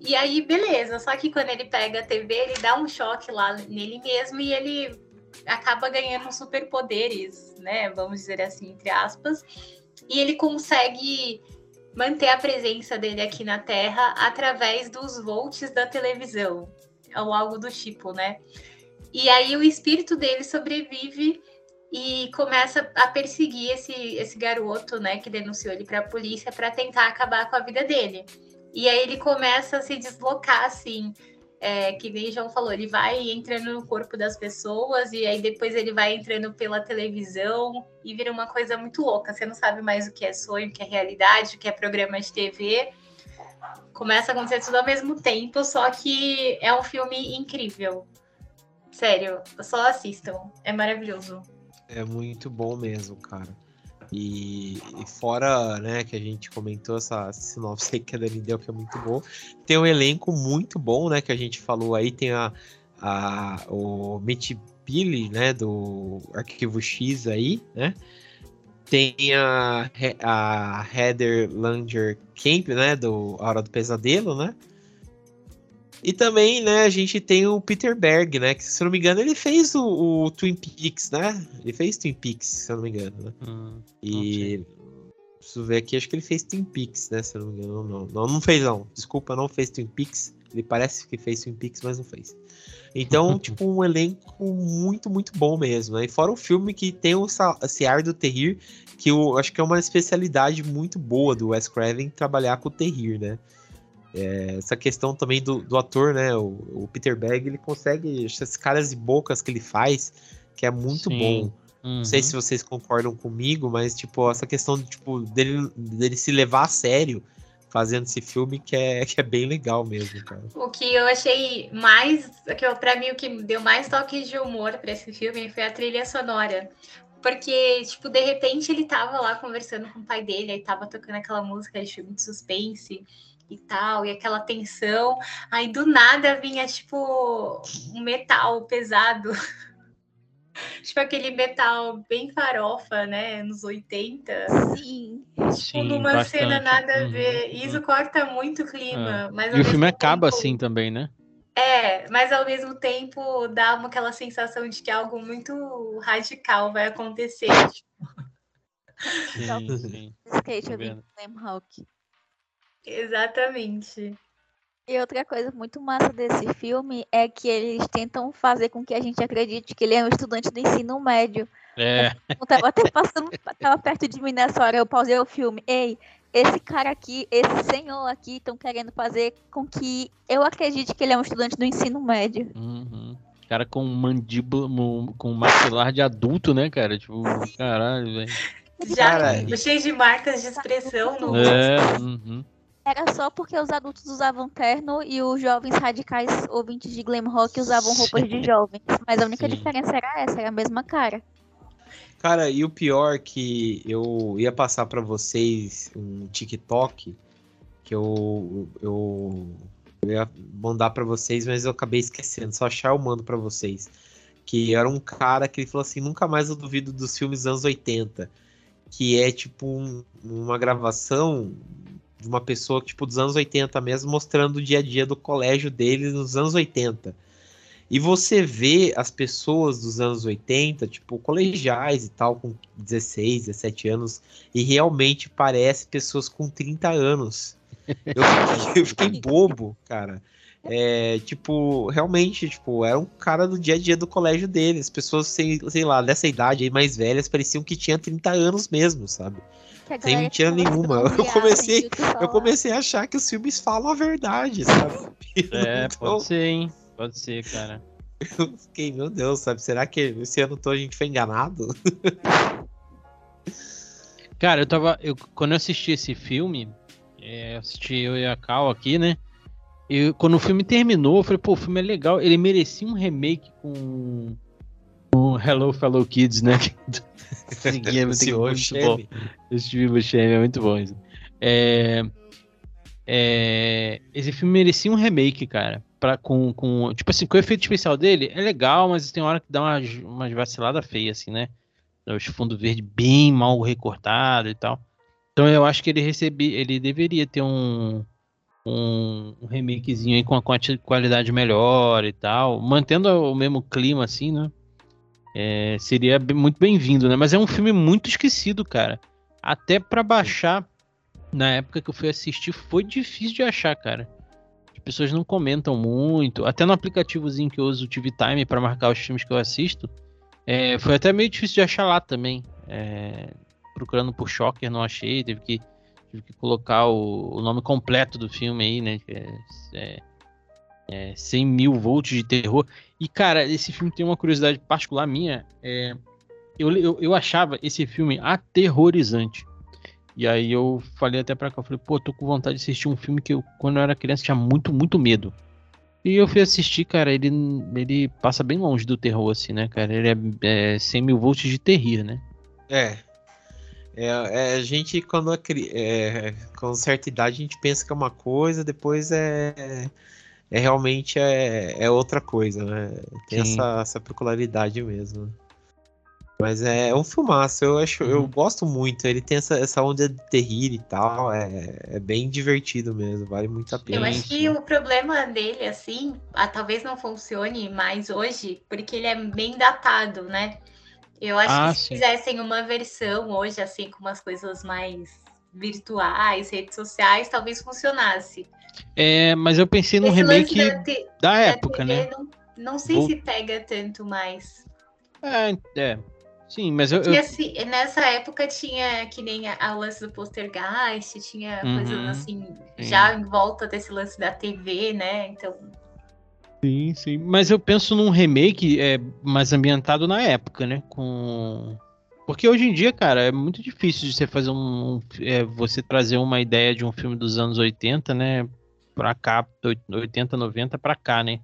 E aí, beleza. Só que quando ele pega a TV, ele dá um choque lá nele mesmo e ele acaba ganhando superpoderes, né? Vamos dizer assim, entre aspas. E ele consegue manter a presença dele aqui na Terra através dos volts da televisão, ou algo do tipo, né? E aí o espírito dele sobrevive e começa a perseguir esse, esse garoto, né, que denunciou ele para a polícia para tentar acabar com a vida dele. E aí ele começa a se deslocar, assim, é, que nem João falou, ele vai entrando no corpo das pessoas e aí depois ele vai entrando pela televisão e vira uma coisa muito louca. Você não sabe mais o que é sonho, o que é realidade, o que é programa de TV. Começa a acontecer tudo ao mesmo tempo, só que é um filme incrível. Sério, só assistam. É maravilhoso. É muito bom mesmo, cara. E, e fora, né, que a gente comentou essa sinopse aí que a Dani deu, que é muito bom. Tem um elenco muito bom, né, que a gente falou aí. Tem a, a, o Mitch Billy, né, do Arquivo X aí, né. Tem a, a Heather Langer Camp, né, do A Hora do Pesadelo, né. E também, né, a gente tem o Peter Berg, né? Que se eu não me engano, ele fez o, o Twin Peaks, né? Ele fez Twin Peaks, se eu não me engano, né? Hum, E. Preciso ver aqui, acho que ele fez Twin Peaks, né? Se eu não me engano. Não, não, não fez, não. Desculpa, não fez Twin Peaks. Ele parece que fez Twin Peaks, mas não fez. Então, *laughs* tipo, um elenco muito, muito bom mesmo, né? E fora o filme que tem o esse ar do terrir, que eu acho que é uma especialidade muito boa do Wes Craven trabalhar com o terrir, né? É, essa questão também do, do ator, né? O, o Peter Berg, ele consegue essas caras e bocas que ele faz, que é muito Sim. bom. Não sei uhum. se vocês concordam comigo, mas, tipo, essa questão de, tipo, dele, dele se levar a sério fazendo esse filme que é, *laughs* que é bem legal mesmo, cara. O que eu achei mais, que eu, pra mim o que deu mais toque de humor pra esse filme foi a trilha sonora. Porque, tipo, de repente ele tava lá conversando com o pai dele, aí tava tocando aquela música de filme de suspense e tal, e aquela tensão. Aí do nada vinha, tipo, um metal pesado. *laughs* tipo aquele metal bem farofa, né? Nos 80. Sim. Tipo, Sim, numa bastante. cena nada a Uhum, ver. E isso uhum. corta muito o clima. Mas E o filme acaba tempo- assim também, né? é, mas ao mesmo tempo dá uma, aquela sensação de que algo muito radical vai acontecer. Sim, sim. Skate eu vi Hawk. Exatamente. E outra coisa muito massa desse filme é que eles tentam fazer com que a gente acredite que ele é um estudante do ensino médio. É, Eu tava até passando, tava perto de mim nessa hora, eu pausei o filme. Ei, esse cara aqui, esse senhor aqui, estão querendo fazer com que eu acredite que ele é um estudante do ensino médio. uhum. cara com mandíbula, com maxilar de adulto, né, cara? Tipo, caralho, velho. Já Cara, cheio de marcas de expressão no É, uhum. Era só porque os adultos usavam terno e os jovens radicais ouvintes de glam rock usavam roupas de jovens. Mas a única Sim. diferença era essa, era a mesma cara. Cara, e o pior que eu ia passar pra vocês um TikTok que eu, eu, eu ia mandar pra vocês, mas eu acabei esquecendo. Só achar eu mando pra vocês. Que era um cara que ele falou assim: nunca mais eu duvido dos filmes dos anos 80. Que é tipo um- uma gravação de uma pessoa tipo dos anos 80 mesmo, mostrando o dia a dia do colégio dele nos anos 80. E você vê as pessoas dos anos 80, tipo, colegiais e tal, com 16, 17 anos, e realmente parece pessoas com 30 anos. *laughs* Eu fiquei, eu fiquei bobo, cara. É, tipo, realmente, tipo, era um cara do dia a dia do colégio dele. As pessoas, sei, sei lá, dessa idade aí, mais velhas, pareciam que tinha 30 anos mesmo, sabe? Que a Sem galera mentira tinha nenhuma. Eu comecei- sem. Eu comecei a achar que os filmes falam a verdade, sabe? *laughs* É, Então, pode ser, hein? Pode ser, cara. Eu fiquei, meu Deus, sabe? Será que esse ano todo a gente foi enganado? *laughs* Cara, eu tava. Eu, quando eu assisti esse filme, é, eu assisti eu e a Cal aqui, né? Eu, quando o filme terminou, eu falei, pô, o filme é legal. Ele merecia um remake com. com Hello Fellow Kids, né? *laughs* Game é muito, Esse bom. Buscemi. Esse Buscemi é muito bom. É, é, esse filme merecia um remake, cara. Pra, com, com, tipo assim, com o efeito especial dele é legal, mas tem hora que dá umas, umas vaciladas feias, assim, né? Os fundo verde bem mal recortado e tal. Então eu acho que ele recebe, ele deveria ter um, um, um remakezinho aí com a qualidade melhor e tal, mantendo o mesmo clima, assim, né? É, seria muito bem-vindo, né? Mas é um filme muito esquecido, cara. Até pra baixar, na época que eu fui assistir, foi difícil de achar, cara. As pessoas não comentam muito. Até no aplicativozinho que eu uso, o TV Time, pra marcar os filmes que eu assisto, é, foi até meio difícil de achar lá também. É, procurando por Shocker, não achei. Teve que, tive que colocar o, o nome completo do filme aí, né? que é, é, é 100 mil volts de terror. E, cara, esse filme tem uma curiosidade particular minha. É, eu, eu, eu achava esse filme aterrorizante. E aí eu falei até pra cá, eu falei, pô, tô com vontade de assistir um filme que eu, quando eu era criança, tinha muito, muito medo. E eu fui assistir, cara, ele, ele passa bem longe do terror, assim, né, cara? Ele é, é 100 mil volts de terrir, né? É. É, é, a gente, quando é, é, com certa idade, a gente pensa que é uma coisa, depois é, é realmente é, é outra coisa, né? Tem Sim. essa, essa peculiaridade mesmo. Mas é um filmaço, eu acho, eu Uhum. gosto muito. Ele tem essa, essa onda de terrir e tal, é, é bem divertido mesmo, vale muito a Eu pena. acho que o problema dele, assim, ah, talvez não funcione mais hoje, porque ele é bem datado, né? Eu acho Ah, que se sim. fizessem uma versão hoje, assim, com umas coisas mais virtuais, redes sociais, talvez funcionasse. É, mas eu pensei num remake da, te- da da época, né? Não, não sei Vou- se pega tanto mais. É, é. Sim, mas eu. Eu- assim, nessa época tinha que nem a, lance do Poltergeist, tinha Uhum, coisas assim, sim. já em volta desse lance da TV, né? Então, Sim, sim. Mas eu penso num remake é, mais ambientado na época, né? Com. Porque hoje em dia, cara, é muito difícil de você fazer um. um- é, você trazer uma ideia de um filme dos anos 80, né? Pra cá, 80, 90 pra cá, né?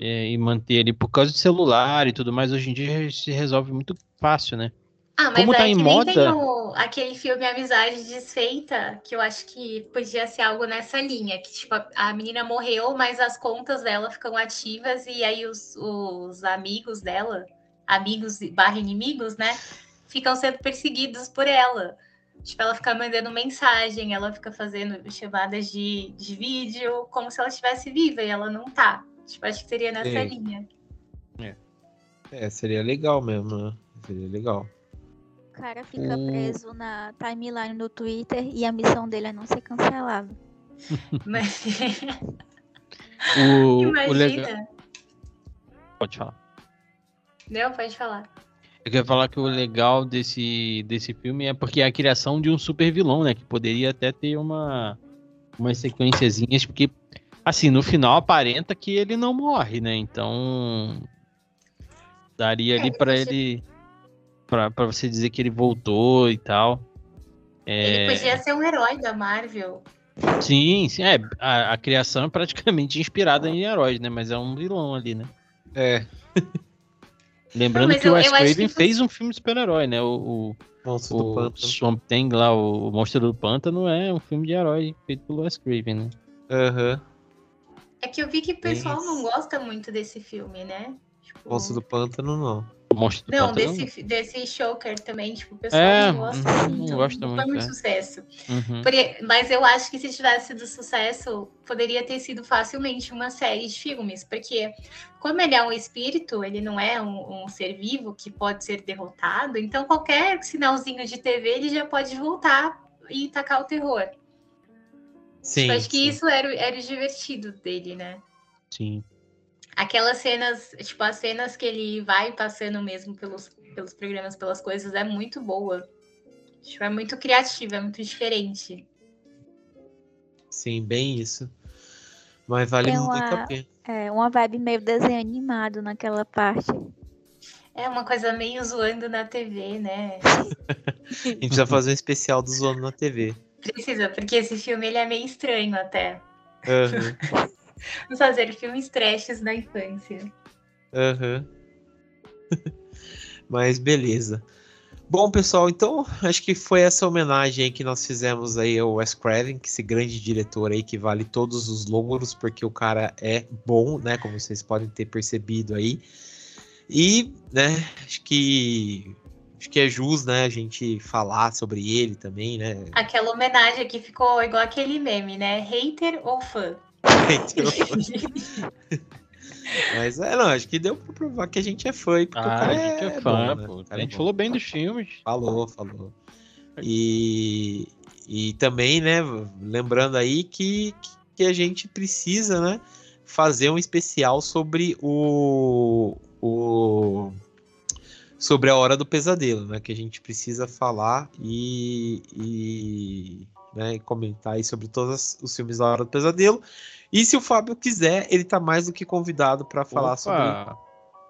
É, e manter ali por causa de celular e tudo mais, hoje em dia se resolve muito fácil, né? Ah, mas Como tá é em que nem tem moda- o- aquele filme Amizade Desfeita, que eu acho que podia ser algo nessa linha, que tipo, a, a menina morreu, mas as contas dela ficam ativas e aí os, os amigos dela, amigos barra inimigos, né, ficam sendo perseguidos por ela. Tipo, ela fica mandando mensagem, ela fica fazendo chamadas de, de vídeo, como se ela estivesse viva e ela não tá. Tipo, acho que seria nessa Sim. linha. É, seria legal mesmo, né? Seria legal. O cara fica O- preso na timeline do Twitter e a missão dele é não ser cancelado. *laughs* Mas... O, o Imagina. legal. Pode falar. Não, pode falar. Eu quero falar que o legal desse, desse filme é porque é a criação de um super vilão, né? Que poderia até ter uma umas sequenciazinhas, porque assim, no final aparenta que ele não morre, né? Então daria ali É, pra podia- ele pra pra você dizer que ele voltou e tal. É, Ele podia ser um herói da Marvel. Sim, sim, é, a, a criação é praticamente inspirada em heróis, né? Mas é um vilão ali, né? É, *laughs* Lembrando Não, que o Wes Craven que fez um filme de super-herói, né? O, monstro o, do o pântano. Swamp Thing lá, o Monstro do Pântano, é um filme de herói feito pelo Wes Craven, né? Aham. É que eu vi que o pessoal Isso. não gosta muito desse filme, né? Tipo, Monstro do pântano, não. Monstro Não, desse, desse Shoker também, tipo, o pessoal É, não gosta uhum, muito. não gosta não muito, foi muito é. sucesso. Uhum. Porque- mas eu acho que se tivesse sido sucesso, poderia ter sido facilmente uma série de filmes. Porque, como ele é um espírito, ele não é um, um ser vivo que pode ser derrotado, então qualquer sinalzinho de TV ele já pode voltar e tacar o terror. Sim. eu acho que sim. isso era, era o divertido dele, né? Sim. Aquelas cenas, tipo, as cenas que ele vai passando mesmo pelos, pelos programas, pelas coisas, é muito boa. Tipo, é muito criativa, é muito diferente. Sim, bem isso. Mas vale Tem muito uma- a pena. É uma vibe meio desenho animado naquela parte. É uma coisa meio zoando na TV, né? *laughs* A gente precisa fazer um especial do Zoando na TV. Precisa, porque esse filme ele é meio estranho até. Aham, Vamos fazer filmes trashes da infância. aham. *laughs* Mas beleza. Bom, pessoal, então acho que foi essa homenagem aí que nós fizemos aí ao Wes Craven, que esse grande diretor aí que vale todos os louros, porque o cara é bom, né? Como vocês podem ter percebido aí. E, né, acho que acho que é justo, né, a gente falar sobre ele também, né? Aquela homenagem que ficou igual aquele meme, né? Hater ou fã? Então, *laughs* Mas é, não, acho que deu pra provar que a gente é fã, porque o Ah, cara a gente é, é fã, bom, né? pô. O A cara é gente bom. falou bem dos filmes. Falou, falou. E, e também, né, lembrando aí que, que a gente precisa, né, fazer um especial sobre o, o sobre a hora do pesadelo, né, que a gente precisa falar e, e né, e comentar aí sobre todos os filmes da hora do pesadelo. E se o Fábio quiser, ele tá mais do que convidado para falar sobre Opa,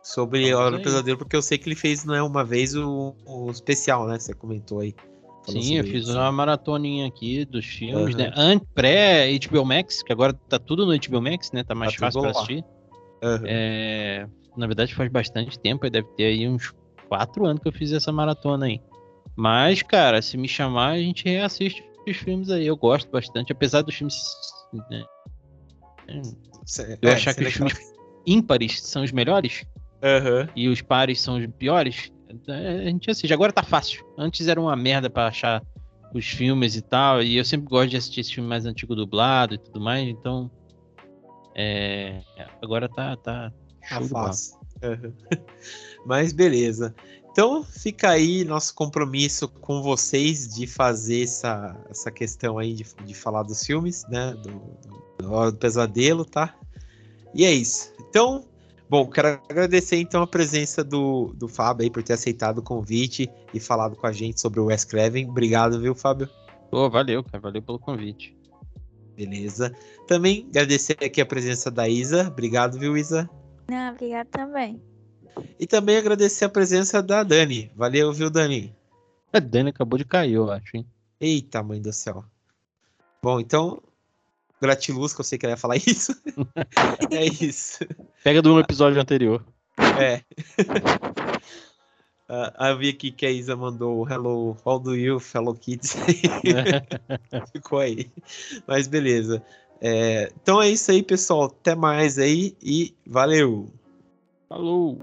sobre a Vamos Hora do aí. Pesadelo, porque eu sei que ele fez né, uma vez o, o especial, né? Você comentou aí. Sim, eu sobre fiz isso. uma maratoninha aqui dos filmes, Aham. né? An- Pré-HBO Max, que agora tá tudo no HBO Max, né? Tá mais Tá fácil pra assistir. Aham. É, na verdade, faz bastante tempo, deve ter aí uns quatro anos que eu fiz essa maratona aí. Mas, cara, se me chamar, a gente reassiste os filmes aí. Eu gosto bastante, apesar dos filmes. né, eu é, achar que os filmes ímpares são os melhores Aham. e os pares são os piores, é, a gente assiste. Agora tá fácil. Antes era uma merda pra achar os filmes e tal, e eu sempre gosto de assistir esse filme mais antigo dublado e tudo mais, então. É, agora tá. tá Tá fácil. Aham. *laughs* Mas beleza. Então fica aí nosso compromisso com vocês de fazer essa, essa questão aí de, de falar dos filmes, né? Do, do, do Hora do Pesadelo, tá? E é isso. Então, bom, quero agradecer então a presença do, do Fábio aí por ter aceitado o convite e falado com a gente sobre o Wes Craven. Obrigado, viu, Fábio? Pô, valeu, cara. Valeu pelo convite. Beleza. Também agradecer aqui a presença da Isa. Obrigado, viu, Isa? Não, obrigada também. E também agradecer a presença da Dani. Valeu, viu, Dani? A Dani acabou de cair, eu acho, hein? Eita, mãe do céu. Bom, então, gratiluz, que eu sei que ela ia falar *laughs* isso. é isso. Pega do episódio anterior. É. *laughs* Ah, eu vi aqui que a Isa mandou Hello, how do you, fellow kids? *laughs* Ficou aí. Mas beleza. É, então é isso aí, pessoal. Até mais aí e valeu! Falou!